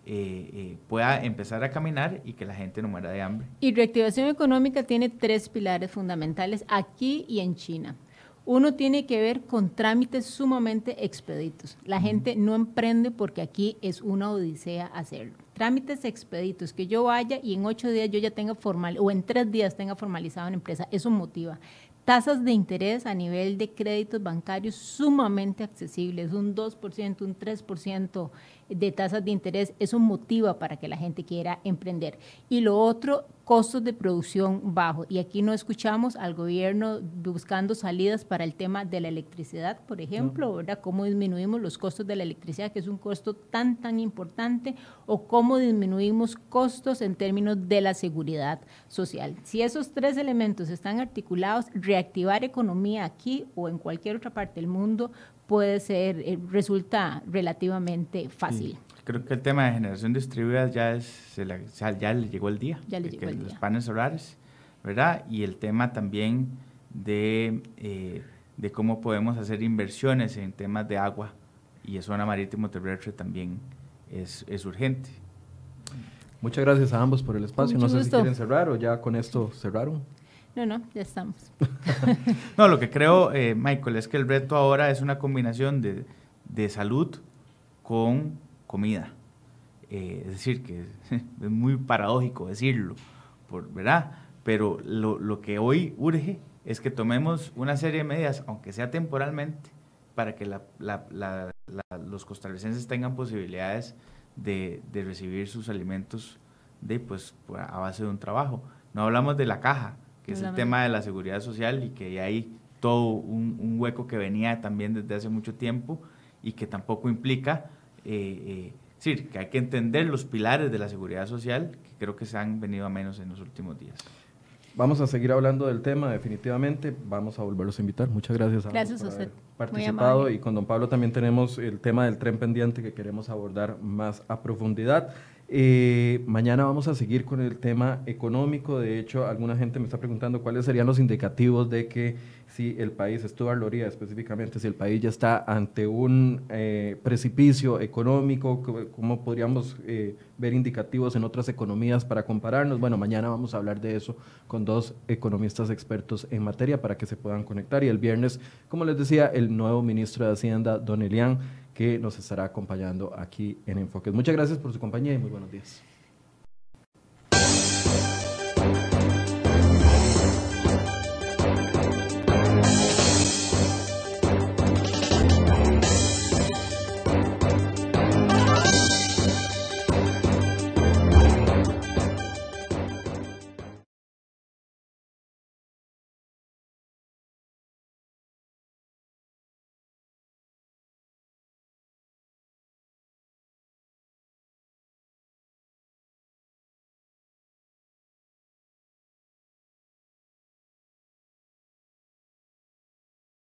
eh, eh, pueda empezar a caminar y que la gente no muera de hambre. Y reactivación económica tiene tres pilares fundamentales aquí y en China. Uno tiene que ver con trámites sumamente expeditos. La gente no emprende porque aquí es una odisea hacerlo. Trámites expeditos, que yo vaya y en ocho días yo ya tenga formal, o en tres días tenga formalizado una empresa, eso motiva tasas de interés a nivel de créditos bancarios sumamente accesibles, un 2%, un 3% de tasas de interés, eso motiva para que la gente quiera emprender. Y lo otro, costos de producción bajos. Y aquí no escuchamos al gobierno buscando salidas para el tema de la electricidad, por ejemplo, ¿verdad? Cómo disminuimos los costos de la electricidad, que es un costo tan, tan importante, o cómo disminuimos costos en términos de la seguridad social. Si esos tres elementos están articulados, reactivar economía aquí o en cualquier otra parte del mundo puede ser, eh, resulta relativamente fácil. Creo que el tema de generación distribuida ya es, ya le llegó el día. Ya le llegó el día. Los paneles solares, ¿verdad? Y el tema también de, eh, de cómo podemos hacer inversiones en temas de agua y zona marítimo terrestre también es, es urgente. Muchas gracias a ambos por el espacio. no sé si quieren cerrar o ya con esto cerraron. No, no, ya estamos. no, lo que creo, eh, Michael, es que el reto ahora es una combinación de, de salud con comida. Eh, es decir, que es muy paradójico decirlo, por, ¿verdad? Pero lo, lo, que hoy urge es que tomemos una serie de medidas, aunque sea temporalmente, para que la, los costarricenses tengan posibilidades de, de recibir sus alimentos de, pues, a base de un trabajo. No hablamos de la caja, que es el tema de la seguridad social y que hay todo un, hueco que venía también desde hace mucho tiempo y que tampoco implica, eh, eh, que hay que entender los pilares de la seguridad social que creo que se han venido a menos en los últimos días. Vamos a seguir hablando del tema, definitivamente. Vamos a volverlos a invitar. Muchas gracias a gracias a usted. participado. Y con don Pablo también tenemos el tema del tren pendiente que queremos abordar más a profundidad. Eh, mañana vamos a seguir con el tema económico. De hecho, alguna gente me está preguntando cuáles serían los indicativos de que si el país, Stuart Loría específicamente, si el país ya está ante un eh, precipicio económico, cómo podríamos eh, ver indicativos en otras economías para compararnos. Bueno, mañana vamos a hablar de eso con dos economistas expertos en materia para que se puedan conectar. Y el viernes, como les decía, el nuevo ministro de Hacienda, Don Elian que nos estará acompañando aquí en Enfoques. Muchas gracias por su compañía y muy buenos días.